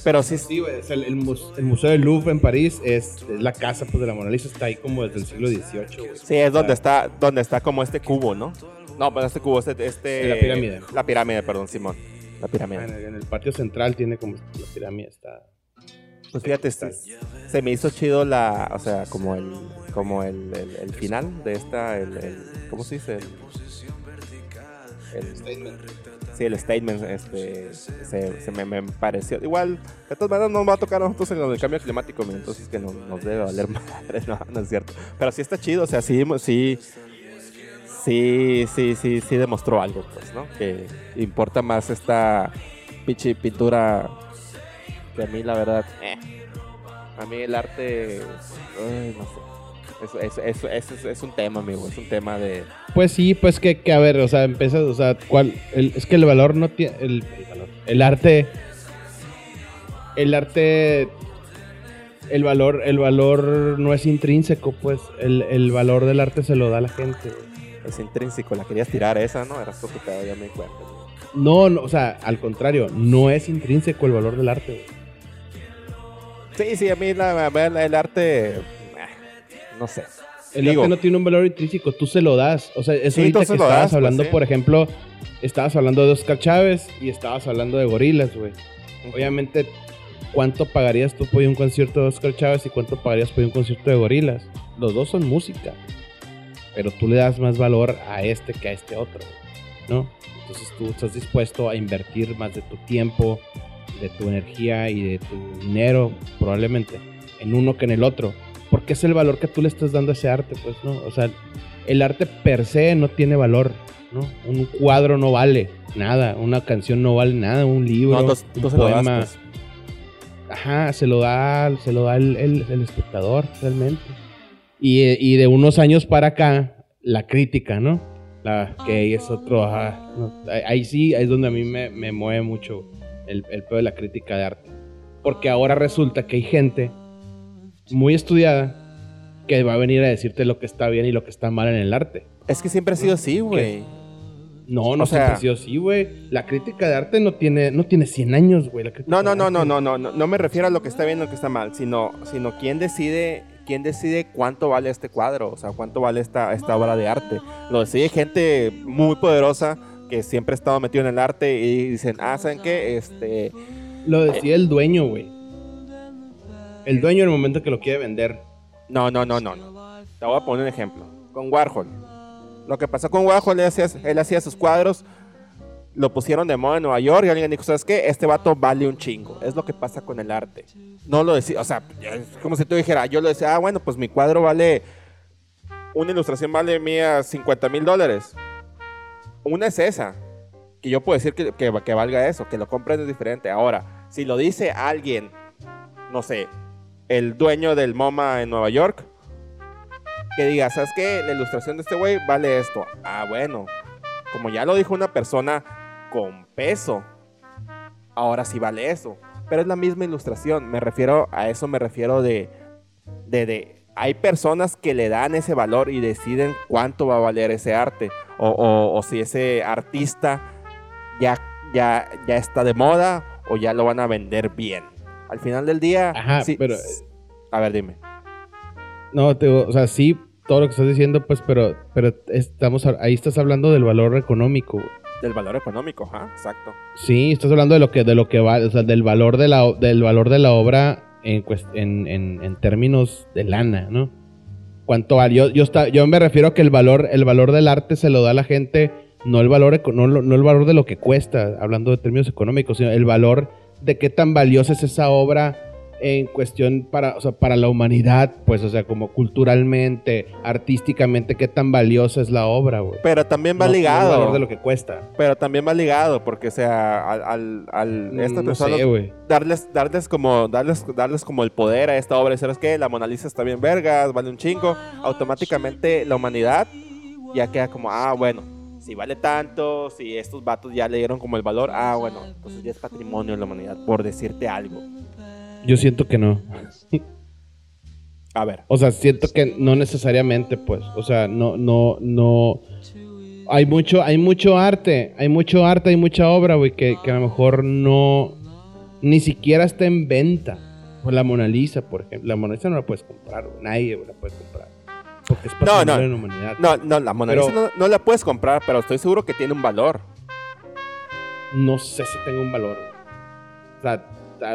Pero sí. Sí, güey. el, Museo del Louvre en París es, la casa pues, de la Mona Lisa. Está ahí como desde el siglo XVIII, güey. Sí, es donde está, donde está como este cubo, ¿no? No, pues este cubo, este. este la pirámide. La pirámide, perdón, Simón. La pirámide. En, el patio central tiene como. La pirámide está. Pues fíjate, se me hizo chido la, o sea, como el, como el, el, final de esta, el, ¿cómo se dice? El, statement. Sí, el statement, este, se, me, me, pareció, igual, de todas maneras nos va a tocar a nosotros en el cambio climático, entonces que no, nos debe valer [LAUGHS] madre, no, no es cierto. Pero sí está chido, o sea, sí, sí, sí, sí, sí, sí demostró algo, pues, ¿no? Que importa más esta pinche pintura que a mí la verdad, eh, a mí el arte, no sé. Es, es, es, un tema, amigo. Es un tema de. Pues sí, pues que, que a ver, o sea, empiezas, o sea, ¿cuál? es que el valor no tiene. El, valor. El arte. El arte. El valor, el valor no es intrínseco, pues. El, el valor del arte se lo da a la gente, Es intrínseco, la querías tirar esa, ¿no? Era que ya me cuenta. No, no, o sea, al contrario, no es intrínseco el valor del arte, Sí, sí, a mí el arte, eh, no sé. El arte no tiene un valor intrínseco, tú se lo das. O sea, eso ahorita que estabas pues, hablando, por ejemplo, estabas hablando de Oscar Chávez y estabas hablando de gorilas, güey. Obviamente, ¿cuánto pagarías tú por un concierto de Oscar Chávez y cuánto pagarías por un concierto de gorilas? Los dos son música, pero tú le das más valor a este que a este otro, ¿no? Entonces tú estás dispuesto a invertir más de tu tiempo, de tu energía y de tu dinero, probablemente, en uno que en el otro. Porque es el valor que tú le estás dando a ese arte, pues, ¿no? O sea, el arte per se no tiene valor, ¿no? Un cuadro no vale nada, una canción no vale nada, un libro, un poema. Pues. Ajá, se lo da, se lo da el, el, espectador, realmente. Y, y, de unos años para acá, la crítica, ¿no? La que es otro, ahí sí, ahí es donde a mí me, me mueve mucho el, el pedo de la crítica de arte. Porque ahora resulta que hay gente muy estudiada que va a venir a decirte lo que está bien y lo que está mal en el arte. Es que siempre ha sido así, güey. No, no siempre ha sido así, güey. La crítica de arte no tiene, no tiene 100 años, güey. No, no, no, no, no, no, no, no me refiero a lo que está bien y lo que está mal, sino, sino quién decide, quién decide cuánto vale este cuadro, o sea, cuánto vale esta, esta obra de arte. Lo decide gente muy poderosa que siempre ha estado metido en el arte y dicen, ah, ¿saben qué? Este... Lo decía el dueño, güey. El dueño en el momento que lo quiere vender. No, no, no, no, no. Te voy a poner un ejemplo. Con Warhol. Lo que pasó con Warhol, él hacía, él hacía sus cuadros, lo pusieron de moda en Nueva York y alguien dijo, ¿sabes qué? Este vato vale un chingo. Es lo que pasa con el arte. No lo decía, o sea, es como si tú dijeras, yo lo decía, ah, bueno, pues mi cuadro vale, una ilustración vale mía 50 mil dólares. Una es esa, que yo puedo decir que, que, valga eso, que lo compren es diferente. Ahora, si lo dice alguien, no sé, el dueño del MoMA en Nueva York, que diga, ¿sabes qué? La ilustración de este güey vale esto. Ah, bueno, como ya lo dijo una persona con peso, ahora sí vale eso. Pero es la misma ilustración, me refiero a eso, me refiero de, de, de hay personas que le dan ese valor y deciden cuánto va a valer ese arte o, si ese artista ya, ya, ya está de moda o ya lo van a vender bien. Al final del día, sí, pero... A ver, dime. No, te, o sea, sí, todo lo que estás diciendo, pues, pero, pero estamos, ahí estás hablando del valor económico. Del valor económico, ajá, exacto. Sí, estás hablando de lo que, de lo que vale, o sea, del valor de la, del valor de la obra en, en, en términos de lana, ¿no? cuánto vale. Yo, yo, yo me refiero a que el valor, el valor del arte se lo da a la gente, no el valor, no, no el valor de lo que cuesta, hablando de términos económicos, sino el valor de qué tan valiosa es esa obra en cuestión para, para la humanidad, pues, o sea, como culturalmente, artísticamente, qué tan valiosa es la obra, güey. Pero también va ligado. el valor de lo que cuesta. Pero también va ligado, porque, o sea, al, al, mm, darles, darles como, darles, darles como el poder a esta obra, ¿sabes qué? La Mona Lisa está bien vergas, vale un chingo, automáticamente la humanidad ya queda como, ah, bueno, si vale tanto, si estos vatos ya le dieron como el valor, ah, bueno, entonces ya es patrimonio de la humanidad, por decirte algo. Yo siento que no. A ver. O sea, siento que no necesariamente, pues. O sea, no, no, no. Hay mucho, hay mucho arte, hay mucho arte, hay mucha obra, güey, que, a lo mejor no, ni siquiera está en venta. Pues la Mona Lisa, por ejemplo. La Mona Lisa no la puedes comprar, Nadie la puede comprar. Porque es no, no, la humanidad. No, no, la Mona Lisa no, la puedes comprar, pero estoy seguro que tiene un valor. No sé si tenga un valor. O sea,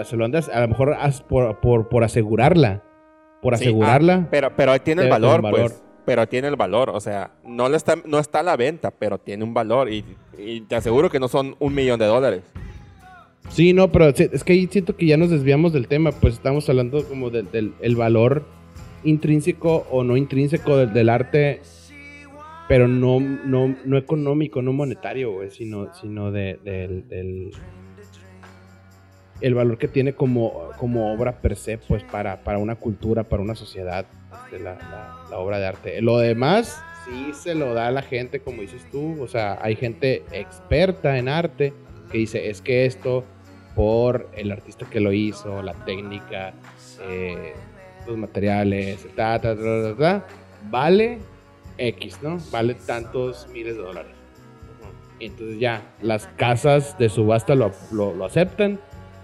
se lo andas, a lo mejor por, por, por asegurarla. Por ah, asegurarla. pero, pero tiene el valor, pues. Pero tiene el valor. O sea, no, le está, no está a la venta, pero tiene un valor. Y, y te aseguro que no son un millón de dólares. Sí, no, pero es que ahí siento que ya nos desviamos del tema, pues estamos hablando como del, valor intrínseco o no intrínseco del, arte, pero no, no, no económico, no monetario, güey, sino, sino de, del, el valor que tiene como, como obra per se, pues para, para una cultura, para una sociedad, este, la, la obra de arte. Lo demás sí se lo da a la gente, como dices tú, o sea, hay gente experta en arte que dice, es que esto por el artista que lo hizo, la técnica, eh, los materiales, ta, ta, ta, ta, vale X, ¿no? Vale tantos miles de dólares. Entonces ya, las casas de subasta lo, lo, aceptan,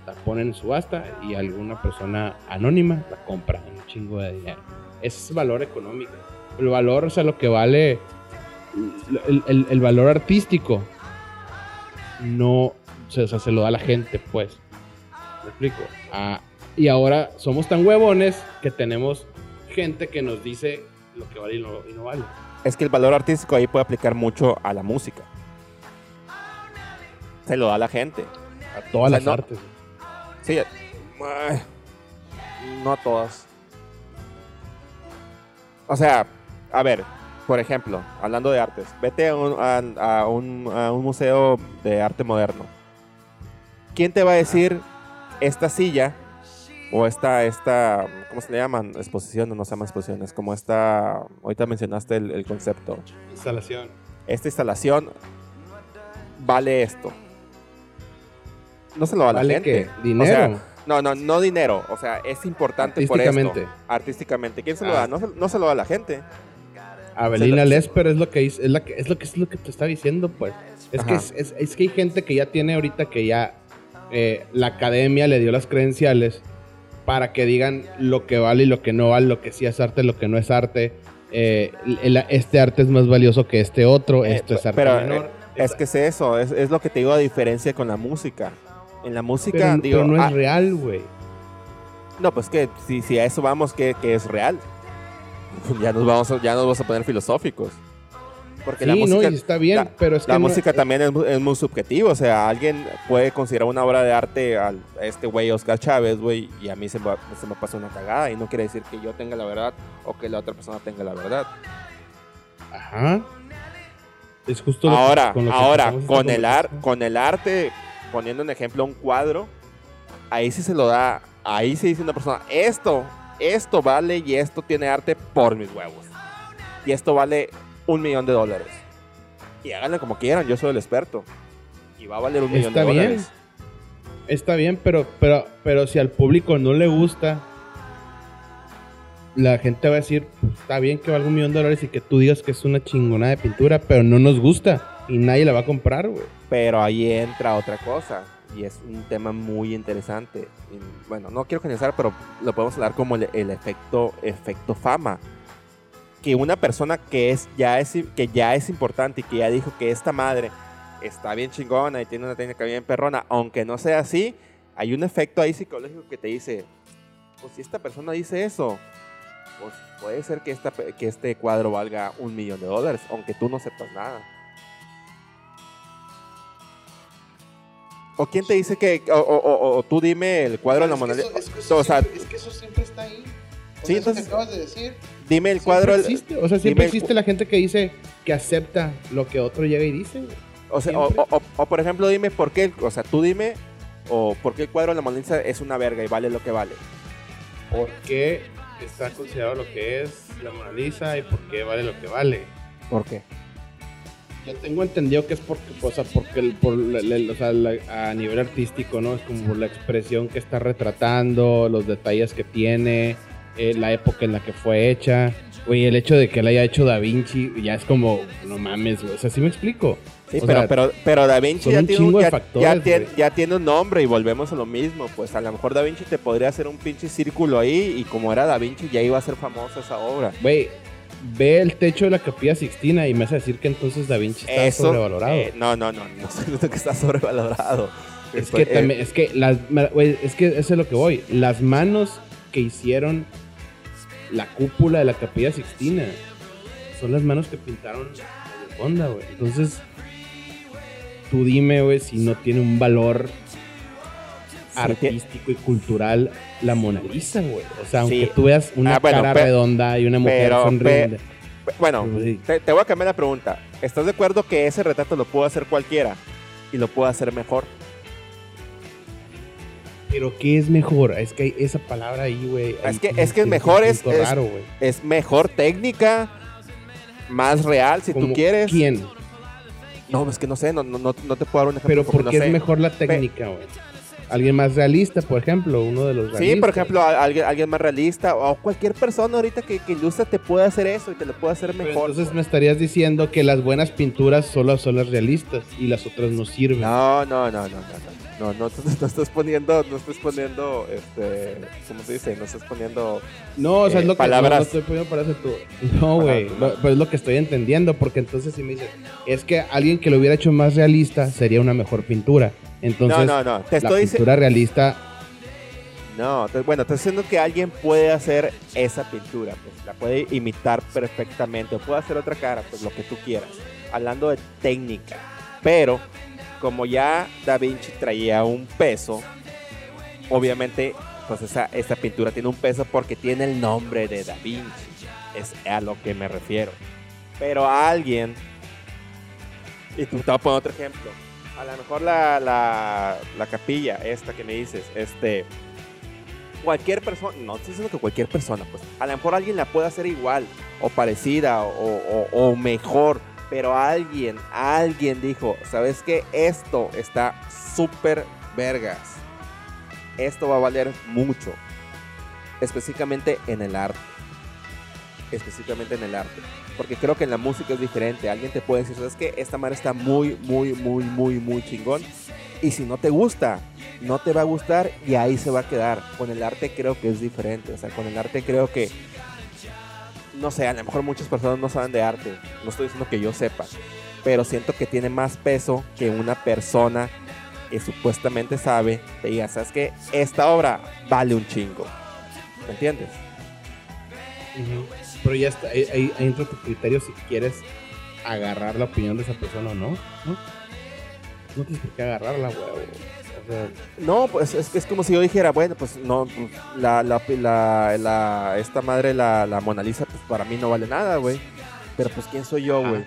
la ponen en subasta y alguna persona anónima la compra en un chingo de dinero. Ese es valor económico. El valor, o sea, lo que vale, el, el, el valor artístico no o sea, se lo da a la gente, pues. ¿Me explico? Ah, y ahora somos tan huevones que tenemos gente que nos dice lo que vale y, no vale. Es que el valor artístico ahí puede aplicar mucho a la música. Se lo da a la gente. A todas las artes. Sí. No a todas. O sea, a ver, por ejemplo, hablando de artes, vete a un, a un museo de arte moderno ¿quién te va a decir esta silla o esta, esta, ¿cómo se le llaman? Exposición, no se llama exposición, es como esta, ahorita mencionaste el, concepto. Instalación. Esta instalación vale esto. No se lo da a la gente. ¿Dinero? no, no, no dinero. O sea, es importante por esto. Artísticamente. ¿Quién se lo da? Ah. No, se lo da a la gente. Abelina Lesper es lo que es, lo que es lo que es lo que te está diciendo, pues. Es que es, que hay gente que ya tiene ahorita que ya eh, la academia le dio las credenciales para que digan lo que vale y lo que no vale, lo que sí es arte, lo que no es arte. Eh, este arte es más valioso que este otro, eh, esto es arte menor. es que es eso, es, lo que te digo a diferencia con la música. En la música, pero, no es ah, real, güey. No, pues que si, si a eso vamos, que, es real. [LAUGHS] ya nos vamos ya nos vamos a poner filosóficos. Porque la música, está bien, pero es la música también es, muy subjetivo. O sea, alguien puede considerar una obra de arte a este güey Oscar Chávez, güey, y a mí se me, se me pasa una cagada. Y no quiere decir que yo tenga la verdad o que la otra persona tenga la verdad. Ajá. Es justo ahora, con ahora con el ar, con el arte, poniendo un ejemplo un cuadro, ahí sí se lo da, ahí sí dice una persona, esto, esto vale y esto tiene arte por mis huevos. Y esto vale un millón de dólares. Y háganle como quieran, yo soy el experto. Y va a valer un millón de bien. dólares. Está bien, pero, pero, pero si al público no le gusta, la gente va a decir, está bien que valga un millón de dólares y que tú digas que es una chingona de pintura, pero no nos gusta y nadie la va a comprar, güey. Pero ahí entra otra cosa y es un tema muy interesante. bueno, no quiero generalizar, pero lo podemos hablar como el, efecto, efecto fama que una persona que, es, ya es, que ya es importante y que ya dijo que esta madre está bien chingona y tiene una técnica bien perrona, aunque no sea así, hay un efecto ahí psicológico que te dice, pues si esta persona dice eso, pues puede ser que, esta, que este cuadro valga un millón de dólares, aunque tú no sepas nada. ¿O quién te dice que, o, tú dime el cuadro de la moneda? es que eso siempre está ahí. Sí, entonces. acabas de decir. Dime el cuadro. Existe. O sea, siempre existe la gente que dice que acepta lo que otro llega y dice. O, sea, o, por ejemplo, dime por qué. O sea, tú dime. O por qué el cuadro de la Mona Lisa es una verga y vale lo que vale. ¿Por qué está considerado lo que es la Mona Lisa y por qué vale lo que vale? ¿Por qué? Yo tengo entendido que es porque, o sea, porque el, por, o sea, a nivel artístico, ¿no? Es como la expresión que está retratando, los detalles que tiene, eh, la época en la que fue hecha. Güey, el hecho de que la haya hecho Da Vinci ya es como, no mames, O sea, sí me explico. Sí, pero, pero, pero, Da Vinci ya tiene, un, ya, ya, tiene, un nombre y volvemos a lo mismo. Pues a lo mejor Da Vinci te podría hacer un pinche círculo ahí y como era Da Vinci ya iba a ser famosa esa obra. Güey, ve el techo de la capilla Sixtina y me hace decir que entonces Da Vinci está sobrevalorado. Eh, no, no, no, no [LAUGHS] estoy diciendo que está sobrevalorado. Es que, también, es que las, es que eso es lo que voy. Las manos que hicieron la cúpula de la capilla Sixtina son las manos que pintaron la onda, güey. Entonces, tú dime, güey, si no tiene un valor artístico y cultural la Mona Lisa, güey. O sea, aunque tú veas una ah, cara redonda y una mujer sonriente. bueno, te, te, voy a cambiar la pregunta. ¿Estás de acuerdo que ese retrato lo puede hacer cualquiera y lo puede hacer mejor? Pero ¿qué es mejor? Es que esa palabra ahí, güey. Es que es que es mejor, es, es, mejor técnica, más real, si tú quieres. ¿Quién? No, es que no sé, no, no, no te puedo dar un ejemplo. Pero ¿por qué es mejor la técnica, güey? Alguien más realista, por ejemplo, uno de los realistas. Sí, por ejemplo, alguien, alguien más realista o cualquier persona ahorita que, que ilustra te puede hacer eso y te lo puede hacer mejor. entonces me estarías diciendo que las buenas pinturas solo son las realistas y las otras no sirven. No, no, no, no, no. No, no, no, estás poniendo, no estás poniendo, este, ¿cómo se dice? No estás poniendo No, o sea, es lo que no, estoy poniendo para hacer tú. No, güey, pues es lo que estoy entendiendo, porque entonces si me dices, es que alguien que lo hubiera hecho más realista sería una mejor pintura. Entonces, no, no, no. Te estoy la pintura realista no, bueno, estoy diciendo que alguien puede hacer esa pintura, pues la puede imitar perfectamente, o puede hacer otra cara, pues lo que tú quieras, hablando de técnica. Pero como ya Da Vinci traía un peso, obviamente, pues esa, esa pintura tiene un peso porque tiene el nombre de Da Vinci. Es a lo que me refiero. Pero a alguien, y tú te voy a poner otro ejemplo. A lo mejor la, la, capilla, esta que me dices, este, cualquier persona, no estoy diciendo que cualquier persona, pues a lo mejor alguien la puede hacer igual, o parecida, o, o, o mejor pero alguien, alguien dijo, ¿sabes qué? Esto está súper vergas. Esto va a valer mucho. Específicamente en el arte. Específicamente en el arte. Porque creo que en la música es diferente. Alguien te puede decir, ¿sabes qué? Esta madre está muy, muy, muy, muy, muy chingón. Y si no te gusta, no te va a gustar y ahí se va a quedar. Con el arte creo que es diferente. O sea, con el arte creo que no sé, a lo mejor muchas personas no saben de arte, no estoy diciendo que yo sepa, pero siento que tiene más peso que una persona que supuestamente sabe, te diga, ¿sabes qué? Esta obra vale un chingo. ¿Me entiendes? Pero ya está, ahí, entra tu criterio si quieres agarrar la opinión de esa persona o no. No, no tienes por qué agarrarla, güey no, pues es, es, como si yo dijera, bueno, pues no, la, la, la, esta madre, la, la, Mona Lisa, pues para mí no vale nada, güey. Pero pues, ¿quién soy yo, güey?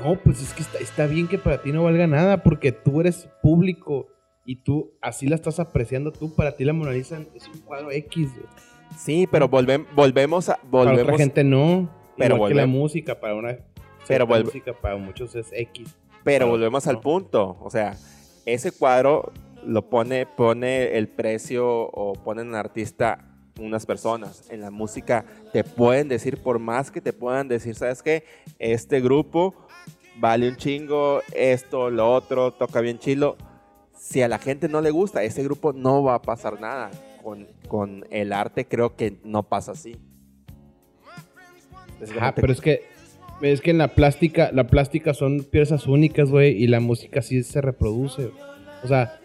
No, pues es que está, está, bien que para ti no valga nada, porque tú eres público y tú así la estás apreciando tú. Para ti la Mona Lisa es un cuadro X, güey. Sí, pero volvemos a. Volvemos, para otra gente no. Pero Igual que la música, para una. Pero música para muchos es X. Pero volvemos al punto. O sea, ese cuadro lo pone, pone el precio o pone en artista unas personas. En la música te pueden decir, por más que te puedan decir, ¿sabes qué? Este grupo vale un chingo, esto, lo otro, toca bien chilo. Si a la gente no le gusta, ese grupo no va a pasar nada. Con, con el arte creo que no pasa así. Ah, pero es que es que en la plástica, la plástica son piezas únicas, güey, y la música sí se reproduce. O sea,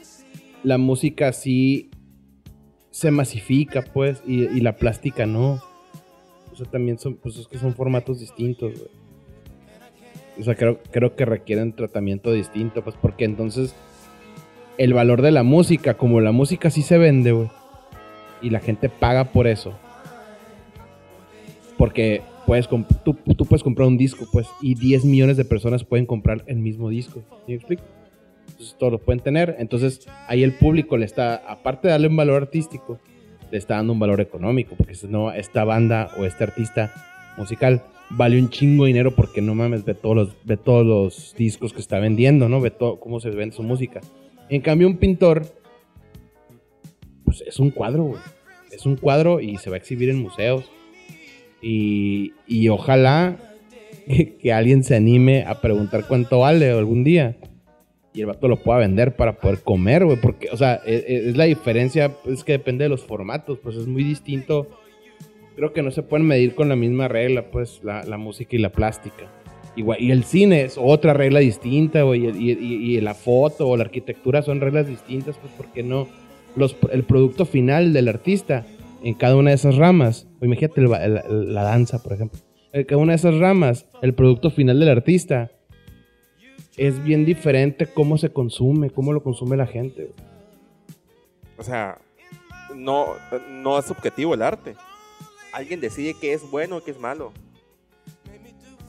la música sí se masifica, pues, y, la plástica no. O sea, también son, pues es que son formatos distintos, güey. O sea, creo, creo que requieren tratamiento distinto, pues, porque entonces el valor de la música, como la música sí se vende, güey, y la gente paga por eso. Porque puedes tú, puedes comprar un disco, pues, y 10 millones de personas pueden comprar el mismo disco. ¿Sí me explico? Entonces, todos lo pueden tener. Entonces, ahí el público le está, aparte de darle un valor artístico, le está dando un valor económico, porque si no, esta banda o este artista musical vale un chingo de dinero porque no mames, ve todos los, ve todos los discos que está vendiendo, ¿no? Ve todo, cómo se vende su música. En cambio, un pintor, pues es un cuadro, güey. Es un cuadro y se va a exhibir en museos y, ojalá que, alguien se anime a preguntar cuánto vale algún día. Y el vato lo pueda vender para poder comer, güey. Porque, o sea, es, e, es, la diferencia, es que depende de los formatos. Pues es muy distinto. Creo que no se pueden medir con la misma regla, pues, la, música y la plástica. Y el cine es otra regla distinta, güey. Y, y, y, la foto o la arquitectura son reglas distintas, pues, porque no. Los, el producto final del artista en cada una de esas ramas. Imagínate la, danza, por ejemplo. En cada una de esas ramas, el producto final del artista es bien diferente cómo se consume, cómo lo consume la gente. O sea, no, no es subjetivo el arte. Alguien decide qué es bueno y qué es malo.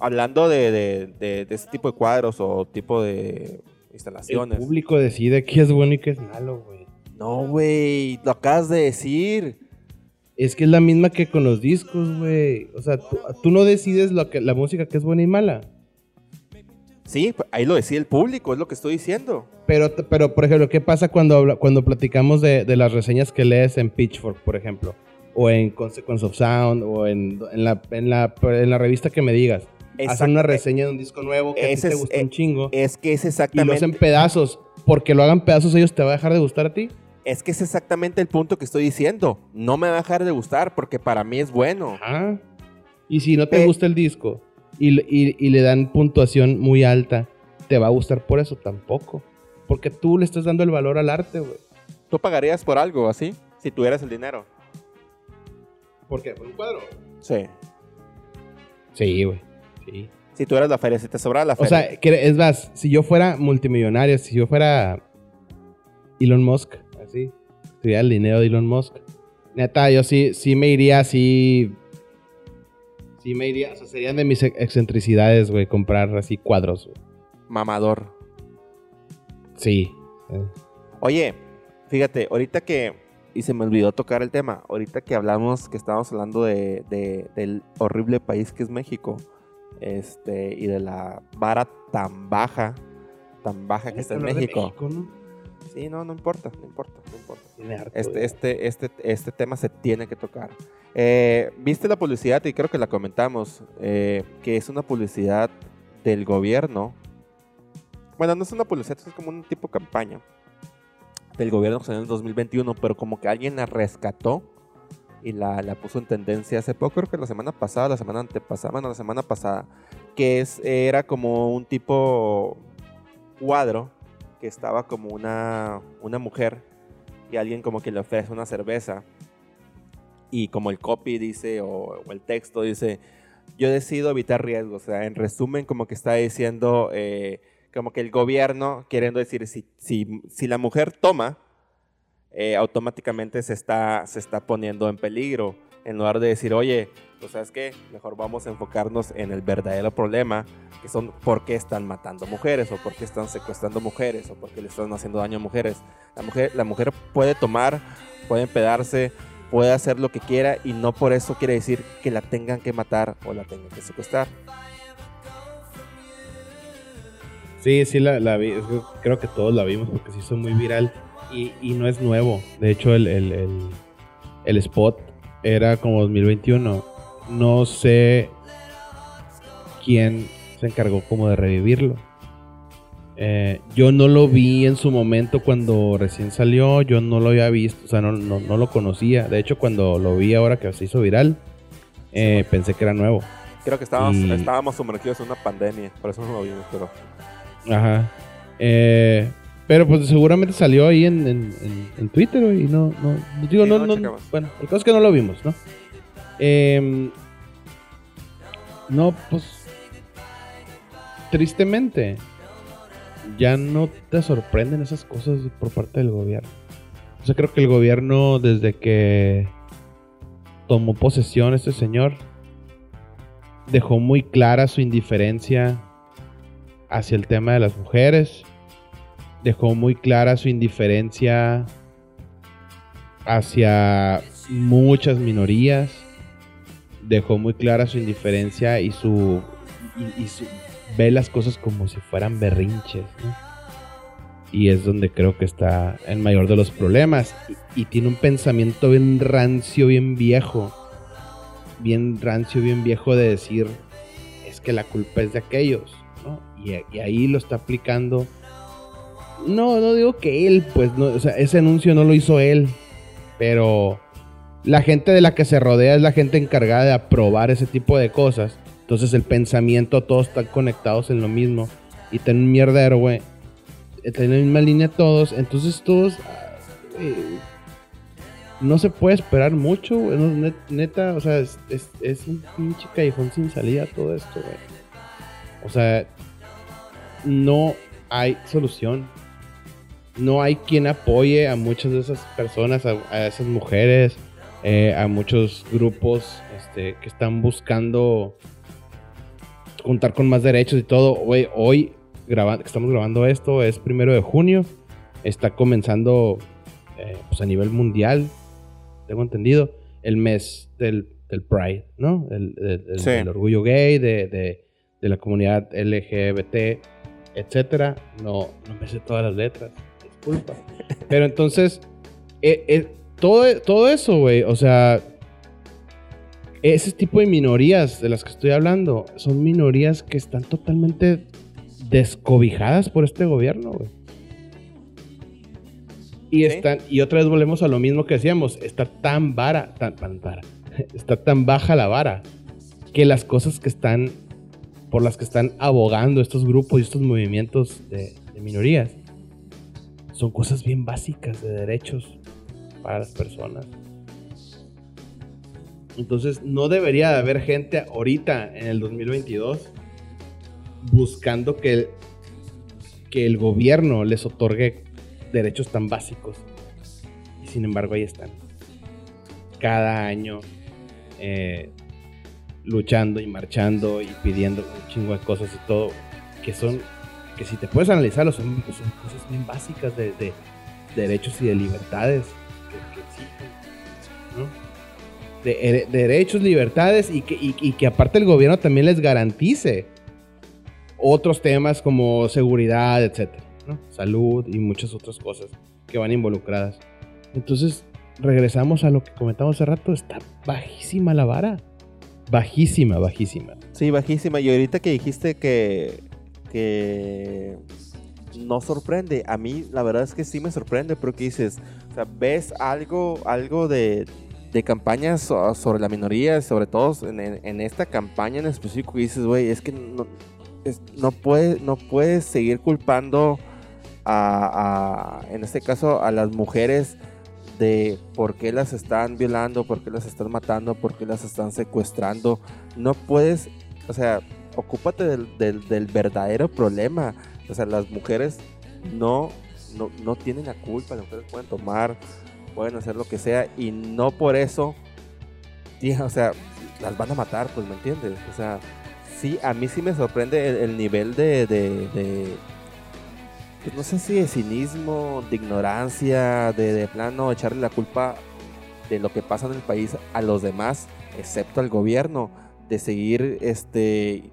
Hablando de, de, de, ese tipo de cuadros o tipo de instalaciones. El público decide qué es bueno y qué es malo, güey. No, güey, lo acabas de decir. Es que es la misma que con los discos, güey. O sea, tú, no decides lo que, la música que es buena y mala. Sí, ahí lo decide el público, es lo que estoy diciendo. Pero, pero por ejemplo, ¿qué pasa cuando, cuando platicamos de, las reseñas que lees en Pitchfork, por ejemplo? O en Consequence of Sound, o en, la, en, la, revista que me digas. Hacen una reseña de un disco nuevo que a ti te gusta un chingo. Es que es exactamente. Y lo hacen pedazos. Porque lo hagan pedazos, ellos te va a dejar de gustar a ti. Es que es exactamente el punto que estoy diciendo. No me va a dejar de gustar porque para mí es bueno. Y si no te eh, gusta el disco y, le dan puntuación muy alta, ¿te va a gustar por eso? Tampoco. Porque tú le estás dando el valor al arte, güey. ¿Tú pagarías por algo así? Si tuvieras el dinero. ¿Por qué? ¿Por un cuadro? Sí. Sí, güey. Sí. Si tú eras la feria, si te sobraba la feria. O sea, es más, si yo fuera multimillonario, si yo fuera Elon Musk. Tuviera el dinero de Elon Musk. Neta, yo sí, sí me iría así. Sí me iría. O sea, serían de mis excentricidades, güey, comprar así cuadros. Mamador. Sí. Oye, fíjate, ahorita que. Y se me olvidó tocar el tema. Ahorita que hablamos, que estábamos hablando de, del horrible país que es México. Este, y de la vara tan baja, tan baja que está en México. Sí, no, no importa, no importa, no importa. Este, este, este, este tema se tiene que tocar. Eh, Viste la publicidad y creo que la comentamos, eh, que es una publicidad del gobierno. Bueno, no es una publicidad, es como un tipo de campaña del gobierno en el 2021, pero como que alguien la rescató y la, la, puso en tendencia hace poco, creo que la semana pasada, la semana antepasada, bueno, la semana pasada, que es, era como un tipo cuadro que estaba como una, una mujer y alguien como que le ofrece una cerveza y como el copy dice o, el texto dice, yo decido evitar riesgos. O sea, en resumen como que está diciendo eh, como que el gobierno queriendo decir, si, si, si la mujer toma, eh, automáticamente se está, se está poniendo en peligro. En lugar de decir, oye, pues sabes qué, mejor vamos a enfocarnos en el verdadero problema, que son por qué están matando mujeres, o por qué están secuestrando mujeres, o por qué le están haciendo daño a mujeres. La mujer, la mujer puede tomar, puede empedarse, puede hacer lo que quiera, y no por eso quiere decir que la tengan que matar o la tengan que secuestrar. Sí, sí, la, vi. Creo que todos la vimos porque se hizo muy viral. Y, no es nuevo. De hecho, el, el, el spot era como 2021 no sé quién se encargó como de revivirlo. Eh, yo no lo vi en su momento cuando recién salió, yo no lo había visto, o sea, no, lo conocía. De hecho, cuando lo vi ahora que se hizo viral, eh, pensé que era nuevo. Creo que estábamos, estábamos sumergidos en una pandemia, por eso no lo vimos, pero... Ajá. Eh, pero pues seguramente salió ahí en, Twitter, y no, no, digo, no, no, bueno, el caso es que no lo vimos, ¿no? Em, no, pues. Tristemente, ya no te sorprenden esas cosas por parte del gobierno. O sea, creo que el gobierno, desde que tomó posesión este señor, dejó muy clara su indiferencia hacia el tema de las mujeres. Dejó muy clara su indiferencia hacia muchas minorías dejó muy clara su indiferencia y su, y, ve las cosas como si fueran berrinches, Y es donde creo que está el mayor de los problemas. Y, tiene un pensamiento bien rancio, bien viejo. Bien rancio, bien viejo de decir, es que la culpa es de aquellos, ¿no? Y, ahí lo está aplicando. No, no digo que él, pues, no, o sea, ese anuncio no lo hizo él, pero la gente de la que se rodea es la gente encargada de aprobar ese tipo de cosas. Entonces el pensamiento, todos están conectados en lo mismo. Y tienen un mierdero, güey. Tienen la misma línea todos. Entonces todos... Ah, no se puede esperar mucho, güey. neta, o sea, es, es, un pinche callejón sin salida todo esto, güey. O sea, no hay solución. No hay quien apoye a muchas de esas personas, a, esas mujeres, eh, a muchos grupos este, que están buscando juntar con más derechos y todo. Güey, hoy grabando, estamos grabando esto, es primero de junio. Está comenzando eh, pues a nivel mundial tengo entendido, el mes del, del Pride, ¿no? El, orgullo gay, de, de, la comunidad LGBT, etcétera. No, no me sé todas las letras, Pero entonces, eh, eh, todo, todo eso, güey, o sea, ese tipo de minorías de las que estoy hablando son minorías que están totalmente descobijadas por este gobierno, güey. Y, están, y otra vez volvemos a lo mismo que decíamos, está tan vara, tan, [LAUGHS] está tan baja la vara que las cosas que están, por las que están abogando estos grupos y estos movimientos de, minorías, son cosas bien básicas de derechos para las personas. Entonces no debería de haber gente ahorita en el 2022 buscando que que el gobierno les otorgue derechos tan básicos. Y sin embargo ahí están. Cada año eh, luchando y marchando y pidiendo un chingo de cosas y todo, que son, que si te puedes analizarlo, son, cosas bien básicas de, derechos y de libertades que, De, derechos, libertades y que, y que aparte el gobierno también les garantice otros temas como seguridad, etcétera salud y muchas otras cosas que van involucradas. Entonces, regresamos a lo que comentamos hace rato, está bajísima la vara. Bajísima, bajísima. Sí, bajísima. Y ahorita que dijiste que, no sorprende, a mí la verdad es que sí me sorprende, porque dices, o sea, ves algo, algo de, de campañas sobre la minoría, sobre todo en, esta campaña en específico, y dices, güey, es que no, no, puede, no puedes seguir culpando a, en este caso, a las mujeres de por qué las están violando, por qué las están matando, por qué las están secuestrando. No puedes, o sea, ocúpate del, verdadero problema. O sea, las mujeres no, no, tienen la culpa, las mujeres pueden tomar, pueden hacer lo que sea y no por eso, o sea, las van a matar, pues, ¿me entiendes? O sea, sí, a mí sí me sorprende el, nivel de pues, no sé si de cinismo, de ignorancia, de, plano echarle la culpa de lo que pasa en el país a los demás, excepto al gobierno, de seguir este,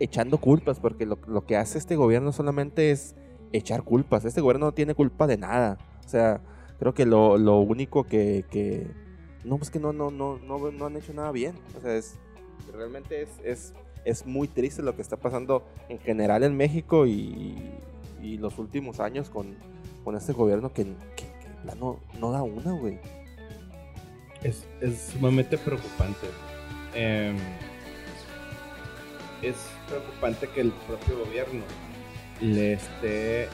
echando culpas, porque lo, que hace este gobierno solamente es echar culpas. Este gobierno no tiene culpa de nada. O sea, creo que lo, único que, No, pues que no, no, no, no, no han hecho nada bien. O sea, es, realmente es, es, es muy triste lo que está pasando en general en México y, y los últimos años con, con este gobierno que, que, no da una, güey. Es, es, sumamente preocupante. Em, es preocupante que el propio gobierno le esté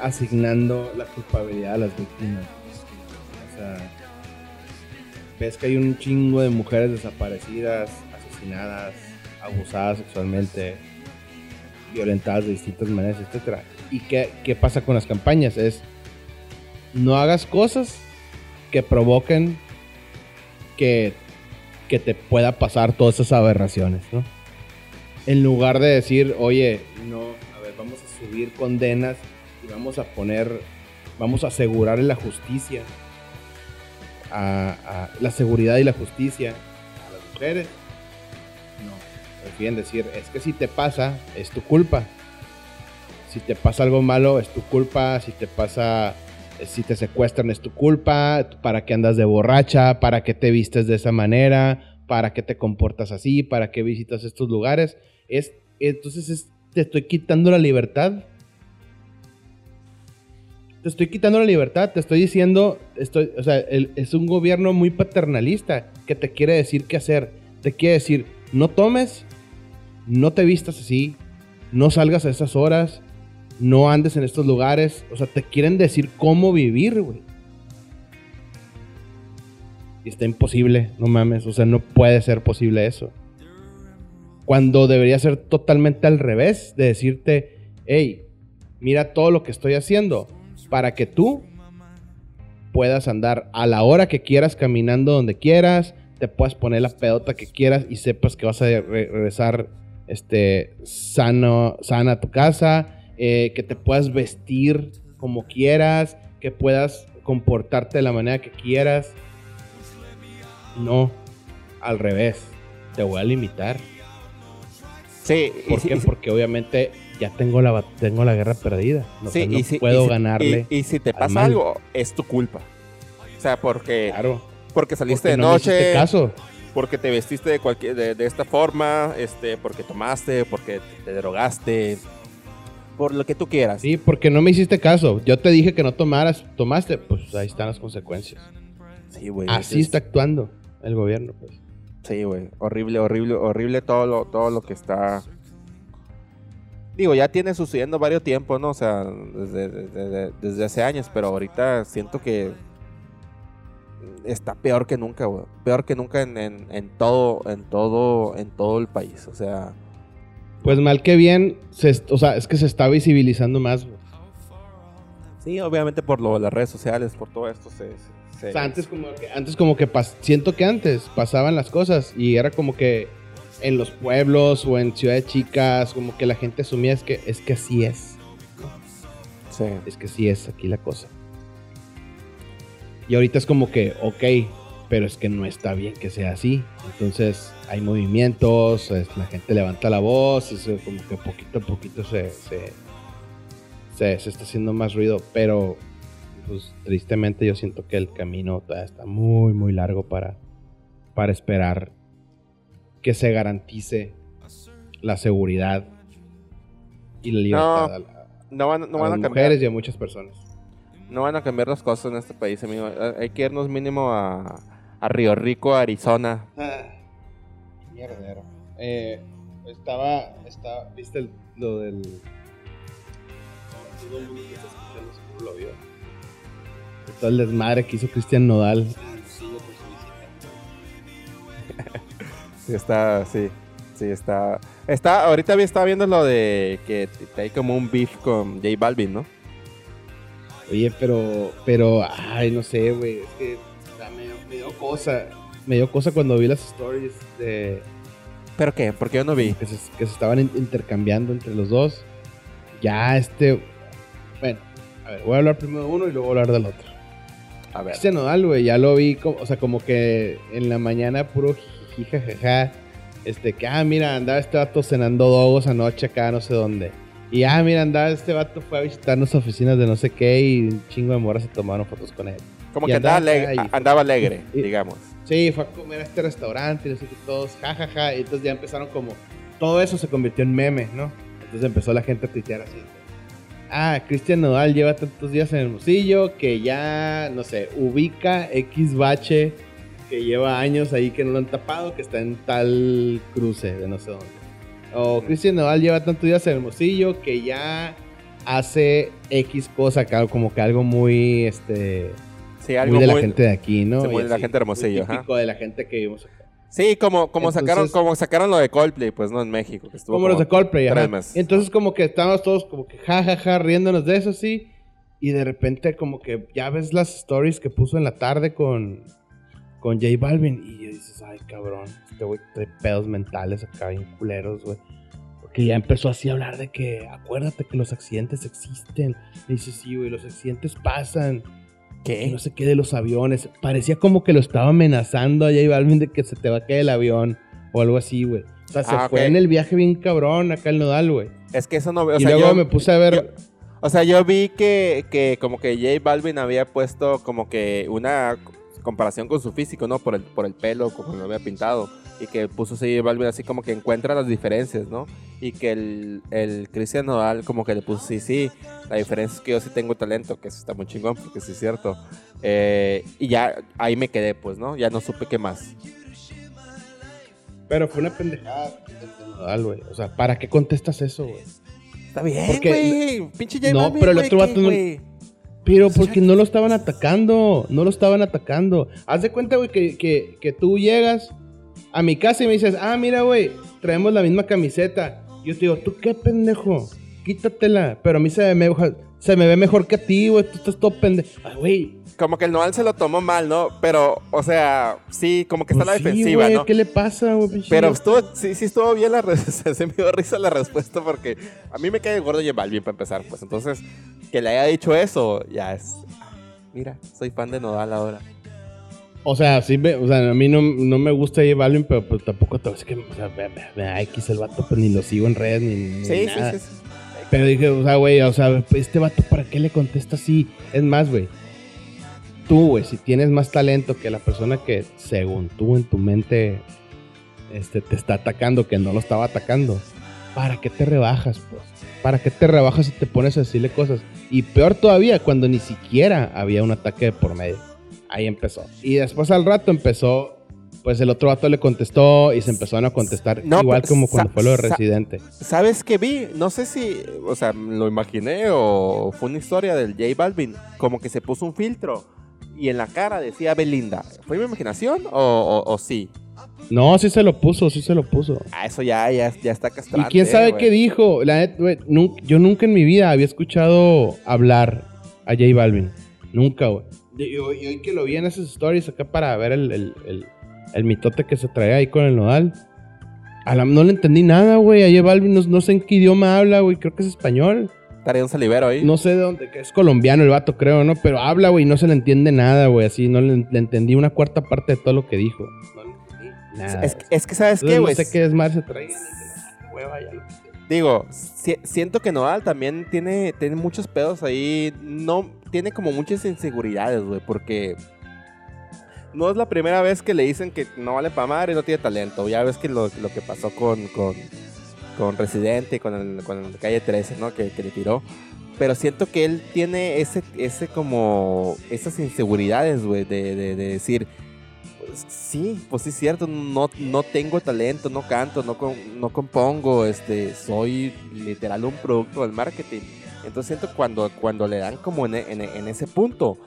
asignando la culpabilidad a las víctimas. O sea, ves que hay un chingo de mujeres desaparecidas, asesinadas, abusadas sexualmente, violentadas de distintas maneras, etcétera. ¿Y qué, qué pasa con las campañas? Es no hagas cosas que provoquen que, que te pueda pasar todas esas aberraciones, ¿no? En lugar de decir, oye, no, a ver, vamos a subir condenas y vamos a poner, vamos a asegurar la justicia, la seguridad y la justicia a las mujeres prefieren decir, es que si te pasa, es tu culpa. Si te pasa algo malo, es tu culpa. Si te pasa, si te secuestran, es tu culpa. ¿Para qué andas de borracha? ¿Para qué te vistes de esa manera? para qué te comportas así, para qué visitas estos lugares. Es, entonces te estoy quitando la libertad. Te estoy quitando la libertad, te estoy diciendo, es un gobierno muy paternalista que te quiere decir qué hacer. Te quiere decir, no tomes, no te vistas así, no salgas a esas horas, no andes en estos lugares. O sea, te quieren decir cómo vivir, güey. Y está imposible, no mames. O sea, no puede ser posible eso. Cuando debería ser totalmente al revés, de decirte, hey, mira todo lo que estoy haciendo para que tú puedas andar a la hora que quieras, caminando donde quieras, te puedas poner la pedota que quieras y sepas que vas a regresar este, sano, sana a tu casa, eh, que te puedas vestir como quieras, que puedas comportarte de la manera que quieras. No, al revés, te voy a limitar. Sí, ¿Por qué? Porque obviamente ya tengo la, tengo la guerra perdida. No, sí, no puedo ganarle. Y, si te pasa algo, es tu culpa. O sea, porque, porque saliste de noche. caso. Porque te vestiste de, cualquier, de, esta forma, este, porque tomaste, porque te drogaste, por lo que tú quieras. Sí, porque no me hiciste caso. Yo te dije que no tomaras, tomaste, pues ahí están las consecuencias. Sí, güey. Así está actuando el gobierno, pues. Sí, güey. Horrible, horrible, horrible todo lo, todo lo que está. Digo, ya tiene sucediendo varios tiempos, ¿no? O sea, desde, hace años, pero ahorita siento que está peor que nunca, güey. Peor que nunca en, en, todo, en todo, en todo el país. O sea. Pues mal que bien, o sea, es que se está visibilizando más, güey. Sí, obviamente por lo, las redes sociales, por todo esto se, antes como que, antes como que siento que antes pasaban las cosas y era como que en los pueblos o en ciudades chicas, como que la gente asumía es que, es que así es. Sí. Es que así es aquí la cosa. Y ahorita es como que, ok, pero es que no está bien que sea así. Entonces hay movimientos, la gente levanta la voz, es como que poquito a poquito se, se, se, se está haciendo más ruido, pero pues tristemente yo siento que el camino todavía está muy, muy largo para, para esperar que se garantice la seguridad y la libertad no, van, a, las mujeres y a muchas personas. No van a cambiar las cosas en este país, amigo. Hay que irnos mínimo a, a Río Rico, Arizona. Ah, mierdero. Eh, estaba, estaba, ¿viste lo del... Todo el está escuchando lo vio todo el desmadre que hizo Cristian Nodal. sí, está, sí, sí, está. Está, ahorita estaba viendo lo de que hay como un beef con J Balvin, ¿no? Oye, pero, pero, ay, no sé, güey, es que me, dio cosa, me dio cosa cuando vi las stories de... ¿Pero qué? Porque yo no vi. Que se, que se estaban intercambiando entre los dos. Ya, este, bueno, a ver, voy a hablar primero de uno y luego voy a hablar del otro. A ver. Cristian Nodal, güey, ya lo vi, como, o sea, como que en la mañana puro jijijajaja. Este, que, ah, mira, andaba este vato cenando dogos anoche acá, no sé dónde. Y, ah, mira, andaba este vato, fue a visitar nuestras oficinas de no sé qué y un chingo de moras se tomaron fotos con él. Como que andaba, alegre, andaba alegre, [LAUGHS] digamos. Sí, fue a comer a este restaurante y no sé qué, todos, jajaja. y entonces ya empezaron como, todo eso se convirtió en meme, ¿no? Entonces empezó la gente a tuitear así ah, Cristian Nodal lleva tantos días en el Hermosillo que ya, no sé, ubica X bache que lleva años ahí que no lo han tapado, que está en tal cruce de no sé dónde. O Cristian Nodal lleva tantos días en el Hermosillo que ya hace X cosa, como que algo muy, este... Sí, algo muy de la gente de aquí, ¿no? muy de la gente Hermosillo. típico de la gente que vivimos acá. Sí, como, como sacaron, como sacaron lo de Coldplay, pues no en México. Que estuvo como, los de Coldplay, ajá. Entonces como que estábamos todos como que jajaja ja, ja, riéndonos de eso, sí. Y de repente como que ya ves las stories que puso en la tarde con, con J Balvin. Y dices, ay cabrón, este güey trae pedos mentales acá bien culeros, güey. Porque ya empezó así a hablar de que, acuérdate que los accidentes existen. Y dices, sí, güey, los accidentes pasan. ¿Qué? No sé qué de los aviones. Parecía como que lo estaba amenazando a J Balvin de que se te va a caer el avión o algo así, güey. O sea, se ah, fue en el viaje bien cabrón acá el nodal, güey. Es que eso no veo. Y luego me puse a ver. o sea, yo vi que, que como que J Balvin había puesto como que una comparación con su físico, ¿no? Por el, por el pelo, como lo había pintado. Y que puso J Balvin así como que encuentra las diferencias, ¿no? Y que el, el Cristian Nodal como que le puso, sí, sí, la diferencia es que yo sí tengo talento, que eso está muy chingón, porque sí es cierto. Eh, y ya ahí me quedé, pues, ¿no? Ya no supe qué más. Pero fue una pendejada Nodal, güey. O sea, ¿para qué contestas eso, güey? Está bien, güey. Pinche J No, pero el otro vato no... Pero porque no lo estaban atacando, no lo estaban atacando. Haz de cuenta, güey, que, que, que, tú llegas a mi casa y me dices, ah, mira, güey, traemos la misma camiseta. Yo te digo, ¿tú qué pendejo? Quítatela. Pero a mí se me, se me ve mejor que a ti, güey, tú estás todo pendejo. Ay, güey, como que el Noal se lo tomó mal, ¿no? Pero, o sea, sí, como que está pues la defensiva, ¿no? ¿Qué le pasa, güey? Pero estuvo, sí, sí estuvo bien la [LAUGHS] se me dio risa la respuesta porque a mí me cae gordo y bien para empezar, pues entonces que le haya dicho eso, ya es. Mira, soy fan de Nodal ahora. O sea, sí, o sea, a mí no, no me gusta J Balvin, pero pues tampoco te que, o sea, ve, ve, X el vato, pues ni lo sigo en redes ni, sí, nada. Sí, sí, sí. Pero dije, o sea, güey, o sea, este vato, ¿para qué le contesta así? Es más, güey, tú, güey, si tienes más talento que la persona que según tú en tu mente este, te está atacando, que no lo estaba atacando, ¿para qué te rebajas, pues? ¿Para qué te rebajas y te pones a decirle cosas? Y peor todavía, cuando ni siquiera había un ataque por medio. Ahí empezó. Y después al rato empezó, pues el otro vato le contestó y se empezaron a contestar igual como cuando fue lo de Residente. ¿Sabes qué vi? No sé si, o sea, lo imaginé o fue una historia del J Balvin, como que se puso un filtro y en la cara decía Belinda. ¿Fue mi imaginación o, sí? No, sí se lo puso, sí se lo puso. Ah, eso ya, ya, ya está castrante. ¿Y quién sabe qué dijo? La yo nunca en mi vida había escuchado hablar a J Balvin. Nunca, güey. Y hoy que lo vi en esas stories acá para ver el, el, mitote que se traía ahí con el nodal. no le entendí nada, güey. A J Balvin no, no sé en qué idioma habla, güey. Creo que es español. Estaría un salivero ahí. No sé de dónde, que es colombiano el vato, creo, ¿no? Pero habla, güey, no se le entiende nada, güey. Así, no le, entendí una cuarta parte de todo lo que dijo. No le entendí nada. Es, que, ¿sabes qué, güey? No sé qué es más se trae. Digo, siento que Noal también tiene, tiene muchos pedos ahí. No, tiene como muchas inseguridades, güey, porque no es la primera vez que le dicen que no vale para madre y no tiene talento. Ya ves que lo, lo que pasó con, con con Residente, con el, con el Calle 13, ¿no? Que, le tiró. Pero siento que él tiene ese, ese como, esas inseguridades, güey, de, de, decir, pues, sí, pues sí es cierto, no, no tengo talento, no canto, no, no compongo, este, soy literal un producto del marketing. Entonces siento cuando, cuando le dan como en, en, ese punto,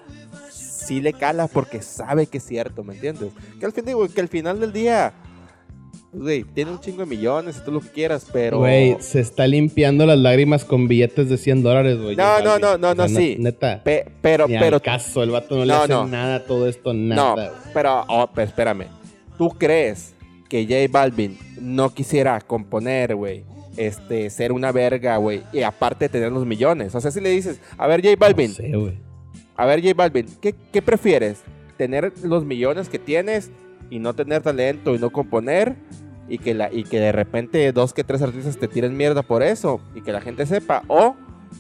sí le cala porque sabe que es cierto, ¿me entiendes? Que al, fin, digo, que al final del día güey, tiene un chingo de millones y tú lo que quieras, pero. Güey, se está limpiando las lágrimas con billetes de 100 dólares, güey. No, no, no, no, no, sí. Neta. pero, Ni pero. caso, el vato no, le hace nada todo esto, nada. No, pero, oh, pero espérame. ¿Tú crees que J Balvin no quisiera componer, güey? Este, ser una verga, güey. Y aparte tener los millones. O sea, si le dices, a ver, J Balvin. No sé. A ver, J Balvin, ¿qué, ¿qué prefieres? ¿Tener los millones que tienes y no tener talento y no componer? y que, la, y que de repente dos que tres artistas te tiren mierda por eso y que la gente sepa. O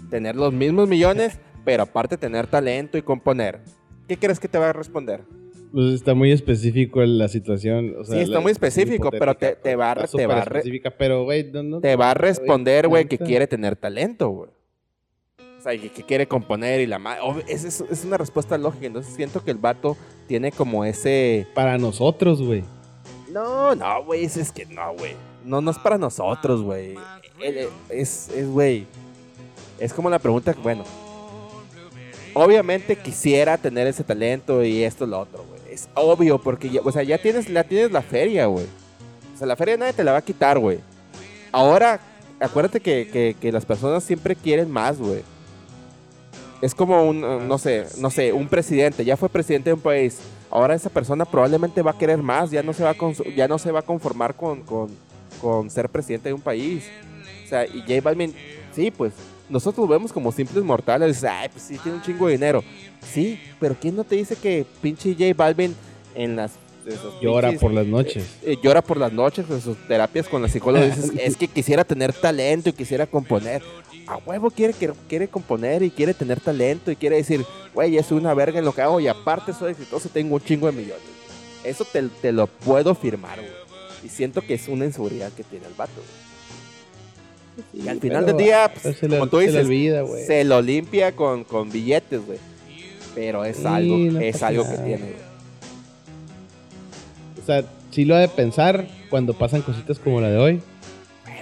tener los mismos millones, [LAUGHS] pero aparte tener talento y componer. ¿Qué crees que te va a responder? Pues está muy específico en la situación. sí, está muy específico, pero te, te va, te va, pero, te va a responder, güey, que quiere tener talento, güey. O sea, que, que, quiere componer y la madre. Es, es, es, una respuesta lógica. Entonces siento que el vato tiene como ese. Para nosotros, güey. No, no, güey, es, que no, güey. No, no es para nosotros, güey. Es, es, güey. Es como la pregunta, bueno. Obviamente quisiera tener ese talento y esto lo otro, güey. Es obvio, porque ya, o sea, ya tienes, ya tienes la feria, güey. O sea, la feria nadie te la va a quitar, güey. Ahora, acuérdate que, que las personas siempre quieren más, güey. Es como un, no sé, no sé, un presidente, ya fue presidente de un país ahora esa persona probablemente va a querer más, ya no se va a, ya no se va a conformar con, con, ser presidente de un país. O sea, y J Balvin, sí, pues nosotros lo vemos como simples mortales, ay, pues sí, tiene un chingo de dinero. Sí, pero ¿quién no te dice que pinche J Balvin en las llora por las noches. Eh, llora por las noches con sus terapias con la psicóloga. Dices, [LAUGHS] es que quisiera tener talento y quisiera componer. A huevo quiere, quiere componer y quiere tener talento y quiere decir, güey, es una verga en lo que hago y aparte soy exitoso, tengo un chingo de millones. Eso te, te lo puedo firmar, güey. Y siento que es una inseguridad que tiene el vato, y al final del día, pues, como tú dices, se, lo limpia con, con billetes, güey. Pero es algo, es algo que tiene, güey. O sea, sí lo ha de pensar cuando pasan cositas como la de hoy.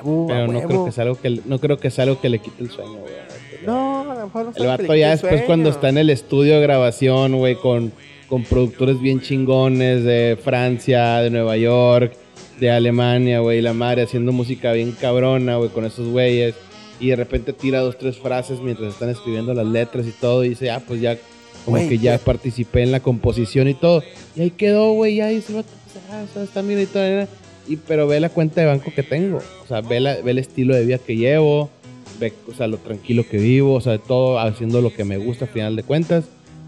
pero no creo que sea algo que no creo que sea algo que le quite el sueño, güey. No, a lo mejor no El vato ya después cuando está en el estudio de grabación, güey, con, con productores bien chingones de Francia, de Nueva York, de Alemania, güey, la madre haciendo música bien cabrona, güey, con esos güeyes. Y de repente tira dos, tres frases mientras están escribiendo las letras y todo. Y dice, ah, pues ya, como que ya participé en la composición y todo. Y ahí quedó, güey, ya va, ah, está bien y todo. Y, pero ve la cuenta de banco que tengo. O sea, ve, la, ve el estilo de vida que llevo. Ve, o sea, lo tranquilo que vivo. O sea, todo haciendo lo que me gusta a final de cuentas.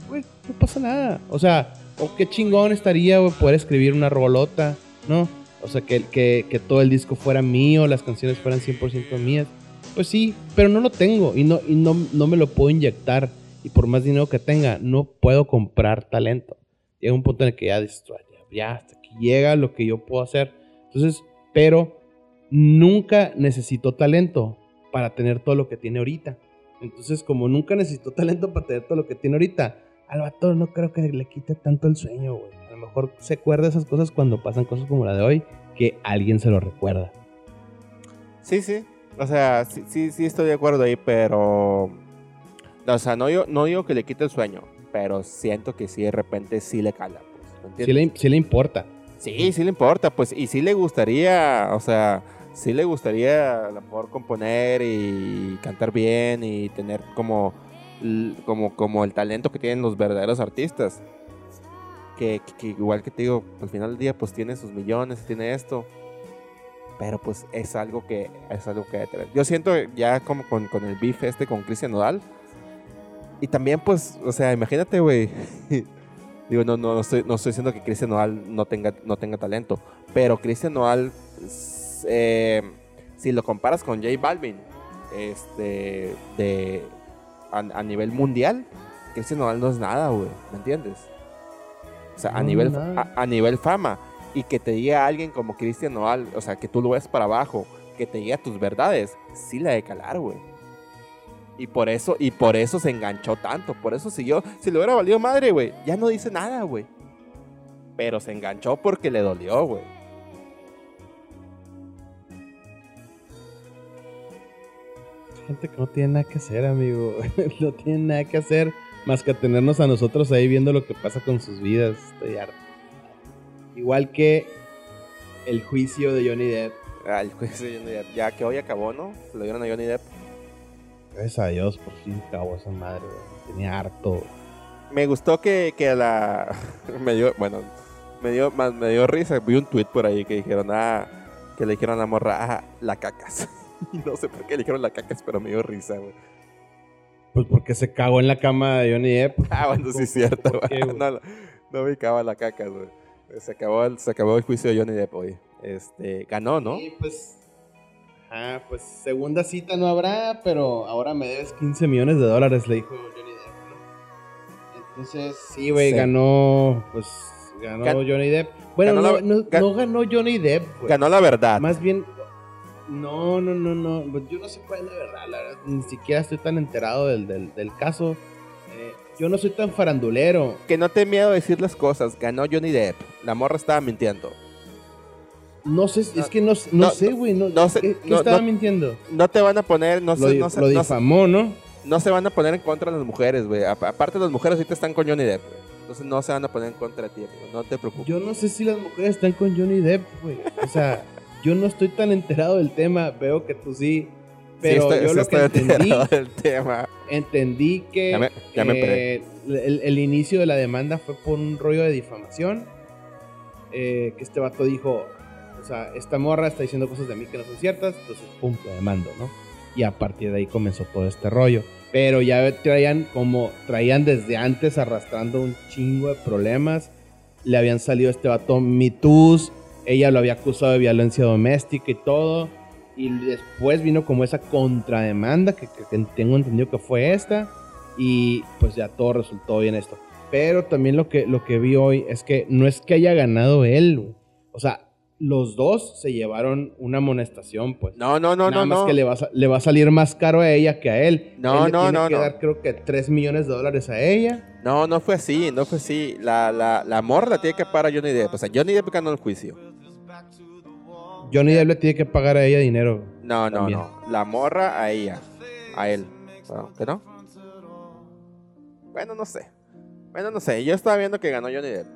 Güey, no pasa nada. O sea, o qué chingón estaría, güey, poder escribir una rolota, ¿no? O sea, que, que, todo el disco fuera mío, las canciones fueran 100% mías. Pues sí, pero no lo tengo y, no, y no, no me lo puedo inyectar. Y por más dinero que tenga, no puedo comprar talento. Llega un punto en el que ya, ya hasta aquí llega lo que yo puedo hacer. Entonces, pero nunca necesitó talento para tener todo lo que tiene ahorita. Entonces, como nunca necesitó talento para tener todo lo que tiene ahorita, al vato no creo que le quite tanto el sueño, güey mejor se acuerda esas cosas cuando pasan cosas como la de hoy, que alguien se lo recuerda. Sí, sí. O sea, sí, sí, sí estoy de acuerdo ahí, pero... O sea, no, yo, no digo que le quite el sueño, pero siento que sí de repente sí le cala. Pues, sí, le, sí le importa. Sí, sí le importa, pues, y sí le gustaría, o sea, sí le gustaría a lo mejor componer y cantar bien y tener como, como, como el talento que tienen los verdaderos artistas que, igual que te digo, al final del día pues tiene sus millones, tiene esto. Pero pues es algo que es algo que yo siento ya como con, el beef este con Cristian Nodal. Y también pues, o sea, imagínate, güey. [LAUGHS] Digo, no, no, no, estoy, no estoy diciendo que Cristian Nodal no tenga, no tenga talento. Pero Cristian Nodal, eh, si lo comparas con J Balvin, este, de, a, a nivel mundial, Cristian Nodal no es nada, güey. ¿Me entiendes? O sea, a, nivel, a, nivel fama. Y que te diga alguien como Cristian Noal, o sea, que tú lo ves para abajo, que te diga tus verdades, sí la de calar, güey. Y por eso, y por eso se enganchó tanto. Por eso siguió. Si le hubiera valido madre, güey, ya no dice nada, güey. Pero se enganchó porque le dolió, güey. Gente que no tiene nada que hacer, amigo. [LAUGHS] no tiene nada que hacer más que tenernos a nosotros ahí viendo lo que pasa con sus vidas. Estoy harto. Igual que el juicio de Johnny Depp. Ah, el juicio de Johnny Depp. Ya que hoy acabó, ¿no? Se lo dieron a Johnny Depp. Gracias a Dios, por fin acabó esa madre, Tenía harto. Me gustó que, que la. [LAUGHS] me dio. Bueno, me dio, me dio risa. Vi un tweet por ahí que dijeron, ah, que le dijeron a morra, ah, la cacas. [LAUGHS] no sé por qué le dijeron la cacas, pero me dio risa, güey. Pues porque se cagó en la cama de Johnny Depp. [LAUGHS] Ah, bueno, sí es cierto. no, no, me cagaba la caca, güey. Se acabó, el, se acabó el juicio de Johnny Depp hoy. Este, ganó, ¿no? Sí, pues. Ah, pues segunda cita no habrá, pero ahora me debes 15 millones de dólares, le dijo Johnny Depp. ¿no? Entonces, sí, güey, ganó. Pues ganó Johnny Depp. Bueno, no, no, no, ganó Johnny Depp, güey. Ganó la verdad. Más bien, no, no, no, no. Pues yo no sé cuál es la verdad, la verdad. Ni siquiera estoy tan enterado del, del, caso. Eh, yo no soy tan farandulero. Que no te miedo decir las cosas. Ganó Johnny Depp. La morra estaba mintiendo. No sé, es que no, no, sé, güey. No, ¿Qué, estaba mintiendo? No te van a poner, no sé, no Lo difamó, ¿no? No se van a poner en contra de las mujeres, güey. Aparte, las mujeres ahorita están con Johnny Depp, Entonces no se van a poner en contra de ti, No te preocupes. Yo no sé si las mujeres están con Johnny Depp, güey. O sea. Yo no estoy tan enterado del tema, veo que tú sí. Pero yo lo que [LAUGHS] entendí, del tema. entendí que el, inicio de la demanda fue por un rollo de difamación. Eh, que este vato dijo, o sea, esta morra está diciendo cosas de mí que no son ciertas, entonces pum, te demando, ¿no? Y a partir de ahí comenzó todo este rollo. Pero ya traían como, traían desde antes arrastrando un chingo de problemas le habían salido este vato mitus, ella lo había acusado de violencia doméstica y todo. Y después vino como esa contrademanda que, tengo entendido que fue esta. Y pues ya todo resultó bien esto. Pero también lo que, lo que vi hoy es que no es que haya ganado él, O sea, los dos se llevaron una amonestación, pues. No, no, no, Nada no. más que le va, a, le va a salir más caro a ella que a él. No, él no, tiene no. que no. dar creo que 3 millones de dólares a ella. No, no fue así, no fue así. La, la, la morra la tiene que pagar a Johnny Depp. O sea, Johnny Depp ganó el juicio. Johnny Depp le tiene que pagar a ella dinero. No, no, También. no. La morra a ella. A él. Bueno, ¿Qué no? Bueno, no sé. Bueno, no sé. Yo estaba viendo que ganó Johnny Depp.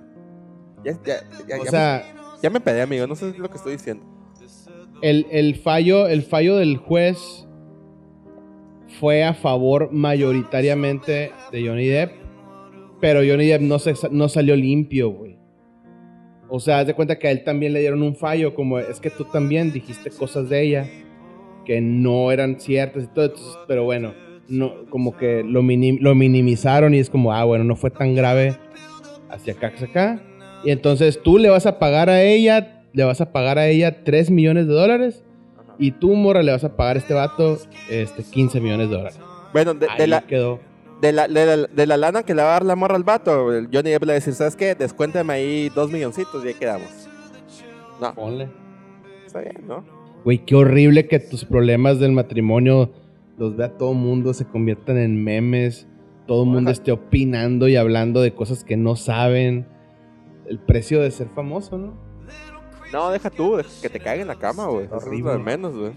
Ya, ya, ya, O ya sea, me, ya me pedí, amigo. No sé lo que estoy diciendo. el, el fallo, el fallo del juez fue a favor mayoritariamente de Johnny Depp, pero Johnny Depp no, se, no salió limpio, güey. O sea, haz de cuenta que a él también le dieron un fallo, como es que tú también dijiste cosas de ella que no eran ciertas y todo, entonces, pero bueno, no, como que lo, minim- lo minimizaron y es como, ah, bueno, no fue tan grave hacia acá, hacia acá. Y entonces tú le vas a pagar a ella, le vas a pagar a ella 3 millones de dólares Ajá. y tú, Mora, le vas a pagar a este vato este, 15 millones de dólares. Bueno, de, de Ahí la, quedó. De, la, de, la, de la lana que le va a dar la morra al vato, el Johnny Depp le va a decir, ¿sabes qué? Descuéntame ahí dos milloncitos y ahí quedamos. No, Ponle. está bien, ¿no? Güey, qué horrible que tus problemas del matrimonio los vea todo el mundo, se conviertan en memes, todo el mundo esté opinando y hablando de cosas que no saben. El precio de ser famoso, ¿no? No, deja tú, deja que te caiga en la cama, güey. Eso es lo de Horrible. menos, güey.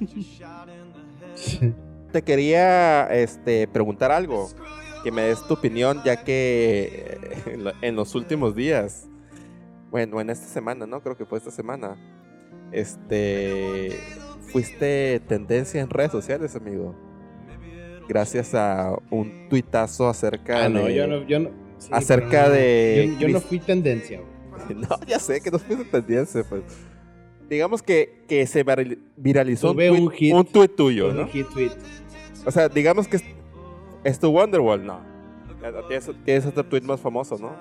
[LAUGHS] Te quería este, preguntar algo, que me des tu opinión, ya que eh, en lo- en los últimos días, bueno, en esta semana, ¿no? Creo que fue esta semana, este, fuiste tendencia en redes sociales, amigo. Gracias a un tuitazo acerca Ah, no, de... yo no, yo no. sí, acerca no, de Yo, yo no fui tendencia. [LAUGHS] No, ya sé que no fuiste tendencia, pues. Digamos que, que se viral- viralizó un Tuve tuit, un un tuyo, Un ¿no? hit tweet. O sea, digamos que es, es tu Wonderwall, no. Tienes, tienes otro tweet más famoso, ¿no?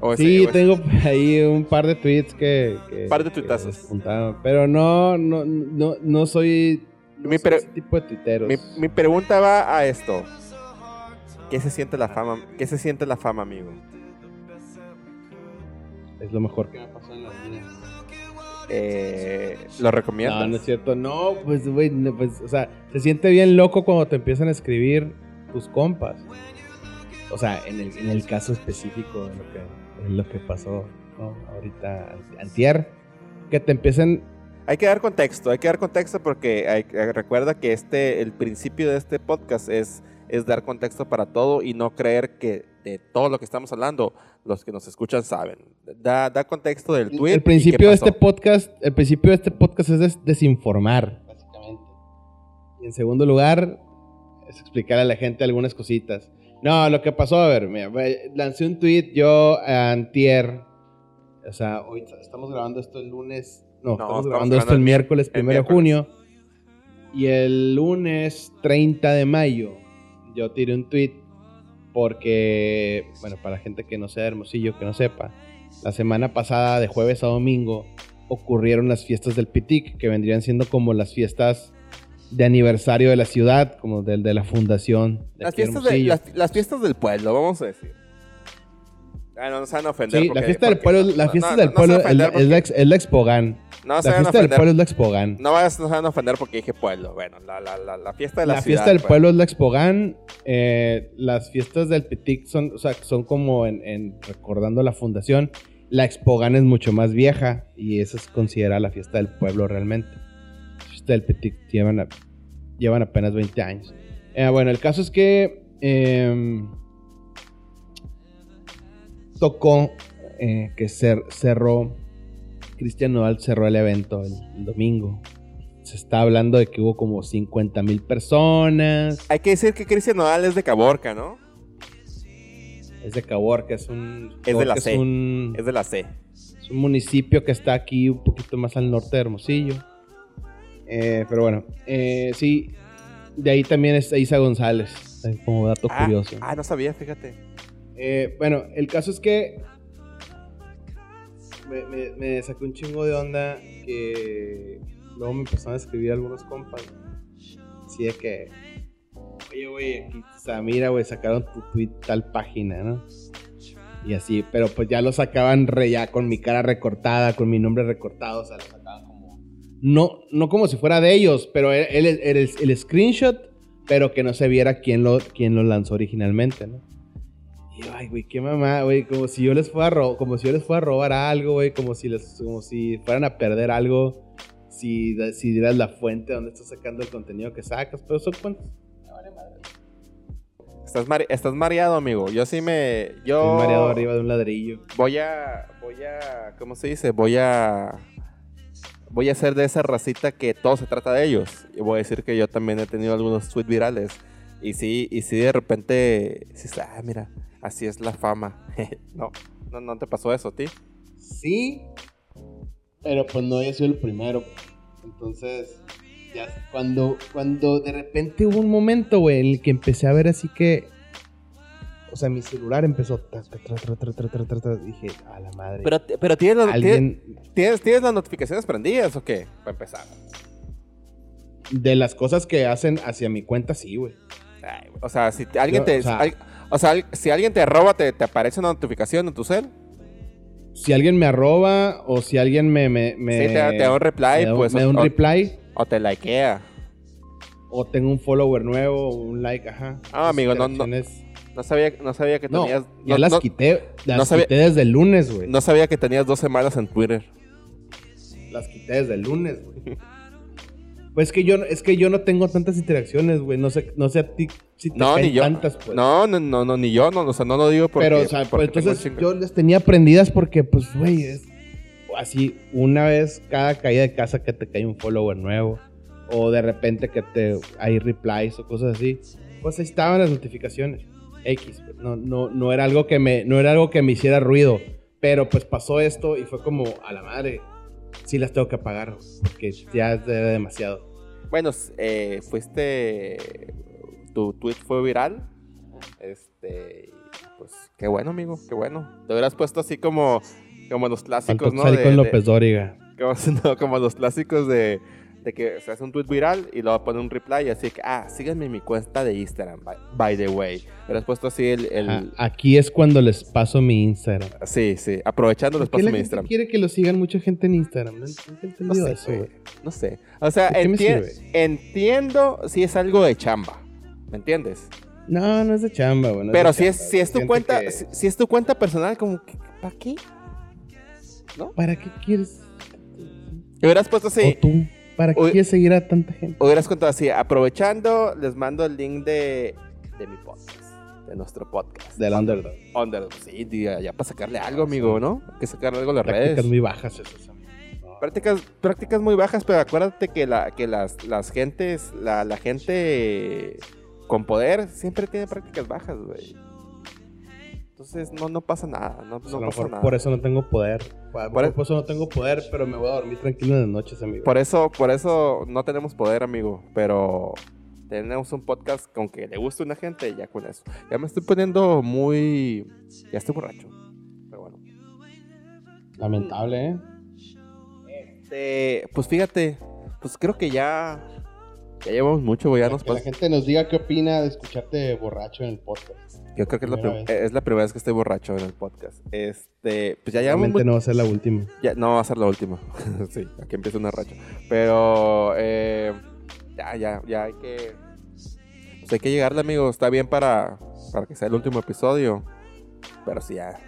O ese- Sí, o tengo [LAUGHS] ahí un par de tweets que. que Par de tuitazos. Pero no, no, no, no soy. no Mi soy ese tipo de tuiteros. mi, mi pregunta va a esto. ¿Qué se siente la fama? ¿Qué se siente la fama, amigo? Es lo mejor que me pasó en la vida. Eh, ¿Lo recomiendas? No, no es cierto. No, pues, güey, no, pues, o sea, se siente bien loco cuando te empiezan a escribir tus compas. O sea, en el, en el caso específico de lo que, de lo que pasó, ¿no? Ahorita, antier, que te empiezan... Hay que dar contexto, hay que dar contexto porque hay- recuerda que este, el principio de este podcast es, es dar contexto para todo y no creer que de todo lo que estamos hablando, los que nos escuchan saben. Da, da contexto del tweet. El principio de este podcast, el principio de este podcast es des- desinformar, básicamente. Y en segundo lugar, es explicar a la gente algunas cositas. No, lo que pasó, a ver, mira, lancé un tweet yo antier. O sea, hoy estamos grabando esto el lunes. No, No, estamos estamos grabando esto el miércoles 1 de junio. Y el lunes 30 de mayo yo tiré un tweet porque, bueno, para la gente que no sea de Hermosillo, que no sepa, la semana pasada, de jueves a domingo, ocurrieron las fiestas del Pitic, que vendrían siendo como las fiestas de aniversario de la ciudad, como del de la fundación. De Las fiestas, de- las fiestas del pueblo, vamos a decir. Ah, no, no se van a ofender. Sí, porque- la fiesta del pueblo, la fiesta no, del pueblo es la, la ex- es la Expogan. No La fiesta del pueblo es la Expogan. No vas- no se van a ofender porque dije pueblo. Bueno, la, la, la, la fiesta de la, La, ciudad, fiesta del pues. pueblo es la Expogan. eh, las fiestas del Pitic son, o sea, son como en, en recordando la fundación. La Expogan es mucho más vieja y esa es considerada la fiesta del pueblo realmente. La fiesta del Pitic llevan, a- llevan apenas 20 años. Eh, bueno, el caso es que em, tocó eh, que cer- cerró, Cristian Nodal cerró el evento el- el domingo se está hablando de que hubo como 50 mil personas. Hay que decir que Cristian Nodal es de Caborca, ¿no? Es de Caborca, es un. Es de la Caborca C. Es un, Es de la C. es un municipio que está aquí un poquito más al norte de Hermosillo. Eh, pero bueno, eh, sí. De ahí también es Isa González, eh, como dato Ah, curioso. ah, no sabía, fíjate. Eh, bueno, el caso es que me, sacó un chingo de onda que luego me empezaron a escribir algunos compas. Así de que, oye, güey, aquí, mira, güey, sacaron tu tweet tal página, ¿no? Y así, pero pues ya lo sacaban re ya con mi cara recortada, con mi nombre recortado, o sea, lo sacaban como... No, no como si fuera de ellos, pero era el, el, screenshot, pero que no se viera quién lo, quién lo lanzó originalmente, ¿no? Yo, ay, güey, qué mamá, güey, como si yo les fuera a como si yo les fuera a robar algo, güey, como si les, como si fueran a perder algo, si, si dieras la fuente donde estás sacando el contenido que sacas, pero son cuentos Estás, estás mareado, amigo. Yo sí me. Yo. Estoy mareado arriba de un ladrillo. Voy a. Voy a. ¿Cómo se dice? Voy a. Voy a ser de esa racita que todo se trata de ellos. Y voy a decir que yo también he tenido algunos tweets virales. Y sí, y sí de repente. ah, mira, así es la fama. [LAUGHS] no, no, no te pasó eso a ti. Sí, pero pues no he sido el primero. Entonces, ya cuando, cuando de repente hubo un momento, güey, en el que empecé a ver así que. O sea, mi celular empezó. Dije, a la madre. Pero, pero ¿tienes, ¿tienes, ¿tienes, las notificaciones prendidas o qué? Para empezar. De las cosas que hacen hacia mi cuenta, sí, güey. O sea, si alguien te. O sea, si alguien te roba, te, te aparece una notificación en tu cel si alguien me arroba o si alguien me... me, me sí, te, da un reply, pues... Me da un reply. O te likea. O tengo un follower nuevo, un like, ajá. Ah, amigo, no, no, no, sabía, no sabía que tenías... No, ya las quité, las quité desde el lunes, güey. No sabía que tenías dos semanas en Twitter. Las quité desde el lunes, güey. [LAUGHS] Pues que yo, es que yo no tengo tantas interacciones, güey. No sé, no sé a ti si te no, ni yo. tantas, pues. No, no, no, no, ni yo, no, o sea, no lo digo porque. Pero, o sea, pues entonces yo las tenía prendidas porque, pues, güey, es así, una vez cada caída de casa que te cae un follower nuevo. O de repente que te hay replies o cosas así. Pues ahí estaban las notificaciones. X, pues, no, no, no era algo que me, no era algo que me hiciera ruido. Pero pues pasó esto y fue como, a la madre sí las tengo que apagar porque ya es demasiado. Bueno, eh, fuiste. Tu tweet fue viral. Este. Pues qué bueno, amigo, qué bueno. Te hubieras puesto así como, como los clásicos, ¿no? De, con López Dóriga. Como, [LAUGHS] no, como los clásicos de de que se hace un tweet viral y luego pone un reply así que, ah, síganme en mi cuenta de Instagram, by, the way. Pero has puesto así el, aquí es cuando les paso mi Instagram. Sí, sí, aprovechando les paso mi Instagram. quiere que lo sigan mucha gente en Instagram? No, no sé, eso, No sé. O sea, entiendo si es algo de chamba. ¿Me entiendes? No, no es de chamba, bueno. Pero si, es, si es tu cuenta, si, es tu cuenta personal, como que, ¿para qué? ¿No? ¿Para qué quieres? hubieras puesto así. ¿O tú? ¿Para qué quieres seguir a tanta gente? Hubieras contado así, aprovechando, les mando el link de, de mi podcast, de nuestro podcast. Del Underdog. Underdog, sí, ya para sacarle algo, amigo, ¿no? Hay que sacarle algo a las redes. Prácticas muy bajas esas. Prácticas, prácticas muy bajas, pero acuérdate que, la, que las, las gentes, la, la gente con poder siempre tiene prácticas bajas, güey. Entonces no, no pasa nada, no, no pasa nada. Por eso no tengo poder. Por, e- eso no tengo poder, pero me voy a dormir tranquilo en las noches, amigo. Por eso, por eso no tenemos poder, amigo. Pero tenemos un podcast con que le gusta a una gente y ya con eso. Ya me estoy poniendo muy... Ya estoy borracho. Pero bueno. Lamentable, ¿eh? Este, pues fíjate, pues creo que ya... Ya llevamos mucho, güey. Ya nos que la gente nos diga qué opina de escucharte borracho en el podcast. Yo creo que es la, primera vez que estoy borracho en el podcast. Este, pues ya llevamos. no va a ser la última. Ya, no va a ser la última. [LAUGHS] sí, aquí empieza una racha. Pero eh, ya, ya, ya hay que. Pues hay que llegarle, amigo. Está bien para, para que sea el último episodio. Pero sí, ya.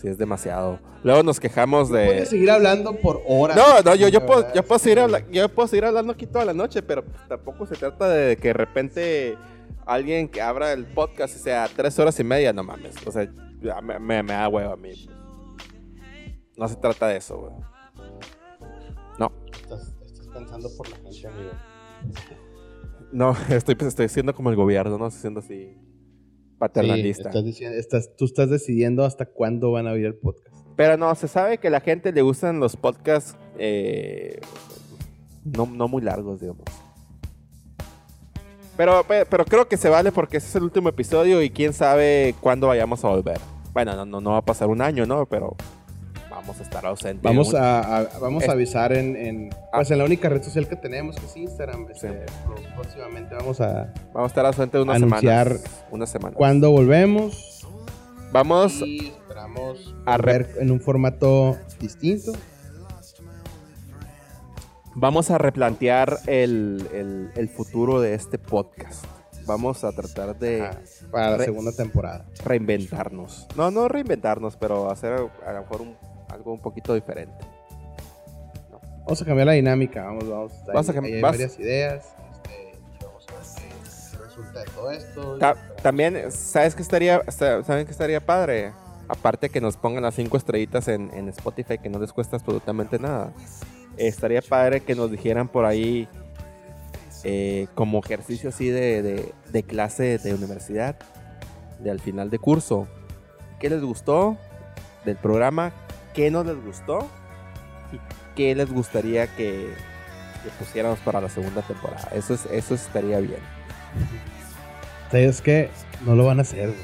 Sí, es demasiado. Luego nos quejamos de. Puedes seguir hablando por horas. No, no, yo, yo, puedo, yo, puedo seguir yo puedo seguir hablando aquí toda la noche, pero tampoco se trata de que de repente alguien que abra el podcast y sea tres horas y media, no mames. O sea, me, me, da huevo a mí. No se trata de eso, güey. No. Estás, pensando por la gente, amigo. No, [LAUGHS] estoy, estoy siendo como el gobierno, ¿no? Estoy siendo así paternalista. estás tú estás decidiendo hasta cuándo van a abrir el podcast. Pero no, se sabe que a la gente le gustan los podcasts eh, no, no muy largos, digamos. Pero, pero creo que se vale porque ese es el último episodio y quién sabe cuándo vayamos a volver. Bueno, no, no, no va a pasar un año, ¿no? Pero vamos a estar ausentes. Vamos, a, vamos a avisar en, en, ah. pues en la única red social que tenemos, que es Instagram. Este, próximamente vamos a, vamos a estar ausentes una anunciar una semana. Cuando volvemos. Vamos y esperamos a ver en un formato distinto. Vamos a replantear el, el, futuro de este podcast. Vamos a tratar de... para la segunda temporada. Reinventarnos. No, no reinventarnos, pero hacer a lo mejor algo un poquito diferente. Vamos a cambiar la dinámica. Vamos, vamos. Vas a cambiar varias ideas. Este, vamos a ver qué resulta de todo esto. también, ¿sabes qué estaría, ¿saben qué estaría padre? Aparte que nos pongan las cinco estrellitas en, en Spotify que no les cuesta absolutamente nada estaría padre que nos dijeran por ahí, eh, como ejercicio así de, clase de universidad, de al final de curso, qué les gustó del programa, qué no les gustó y qué les gustaría que, pusiéramos para la segunda temporada. Eso, es, eso estaría bien. Es que no lo van a hacer,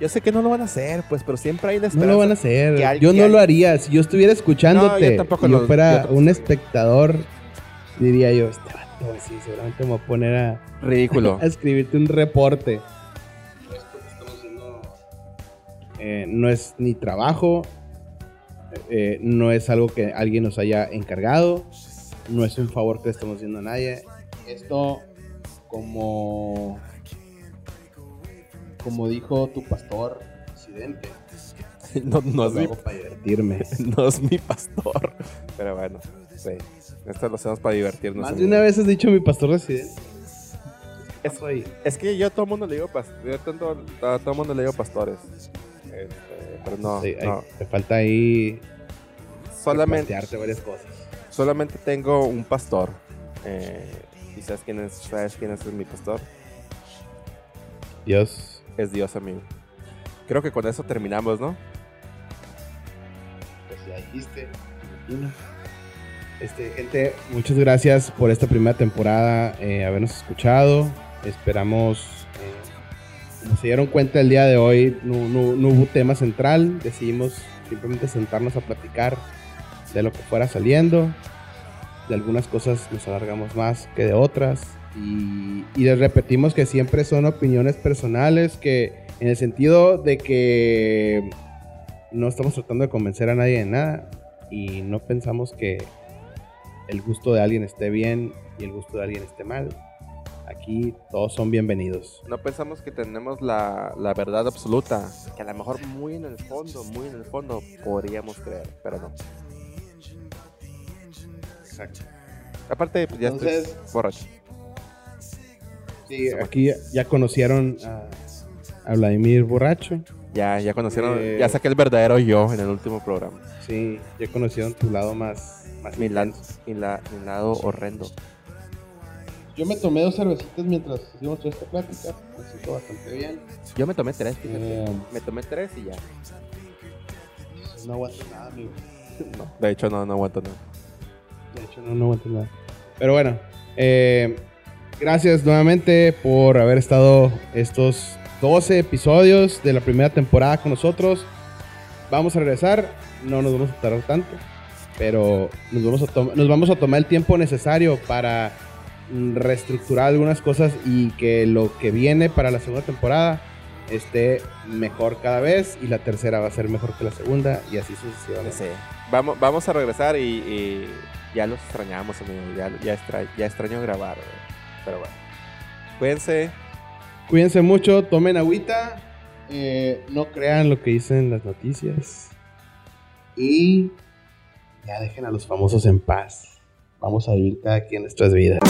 Yo sé que no lo van a hacer, pues, pero siempre hay la esperanza. No lo van a hacer. yo no lo haría. Si yo estuviera escuchándote y yo fuera un espectador, diría yo, este vato, sí, seguramente me voy a poner a... Ridículo. [LAUGHS] a escribirte un reporte. Eh, no es ni trabajo, eh, no es algo que alguien nos haya encargado, no es un favor que le estamos haciendo a nadie. Esto, como como dijo tu pastor presidente. [LAUGHS] No, no es mi, para divertirme. [LAUGHS] No es mi pastor. Pero bueno, sí. Esto lo hacemos para divertirnos. Más de una vez has dicho mi pastor residente. Es, es que yo a todo el mundo le digo a todo mundo le digo pastores. Este, pero no, no. te falta ahí solamente varias cosas. Solamente tengo un pastor. Eh, ¿Y sabes quién es, sabes quién es mi pastor? Dios es Dios, amigo. Creo que con eso terminamos, ¿no? Pues ya dijiste. Este, gente, muchas gracias por esta primera temporada, eh, habernos escuchado. Esperamos, como se dieron cuenta el día de hoy, no, hubo tema central. Decidimos simplemente sentarnos a platicar de lo que fuera saliendo. De algunas cosas nos alargamos más que de otras. Y, les repetimos que siempre son opiniones personales, que en el sentido de que no estamos tratando de convencer a nadie de nada y no pensamos que el gusto de alguien esté bien y el gusto de alguien esté mal. Aquí todos son bienvenidos. No pensamos que tenemos la, la verdad absoluta, que a lo mejor muy en el fondo, muy en el fondo podríamos creer, pero no. Exacto. Aparte, pues ya Entonces, estoy borracho. Sí, aquí ya conocieron a, Vladimir Borracho. Ya, ya conocieron, eh, ya saqué el verdadero yo en el último programa. Sí, ya conocieron tu lado más, más mi, lado, lado horrendo. Yo me tomé dos cervecitas mientras hicimos toda esta plática, me siento bastante bien. Yo me tomé tres, fíjate. Eh, me tomé tres y ya. No aguanto nada, amigo. [LAUGHS] No, de hecho no, no aguanto nada. De hecho no, no aguanto nada. Pero bueno, eh, gracias nuevamente por haber estado estos 12 episodios de la primera temporada con nosotros. Vamos a regresar, no nos vamos a tardar tanto, pero nos vamos a, nos vamos a tomar el tiempo necesario para reestructurar algunas cosas y que lo que viene para la segunda temporada esté mejor cada vez y la tercera va a ser mejor que la segunda y así sucesivamente. Vamos, vamos a regresar y, ya los extrañamos, Ya, ya, extraño grabar. Pero bueno. Cuídense. Cuídense mucho, tomen agüita. Eh, no crean lo que dicen las noticias. Y ya dejen a los famosos en paz vamos a vivir cada quien nuestras vidas.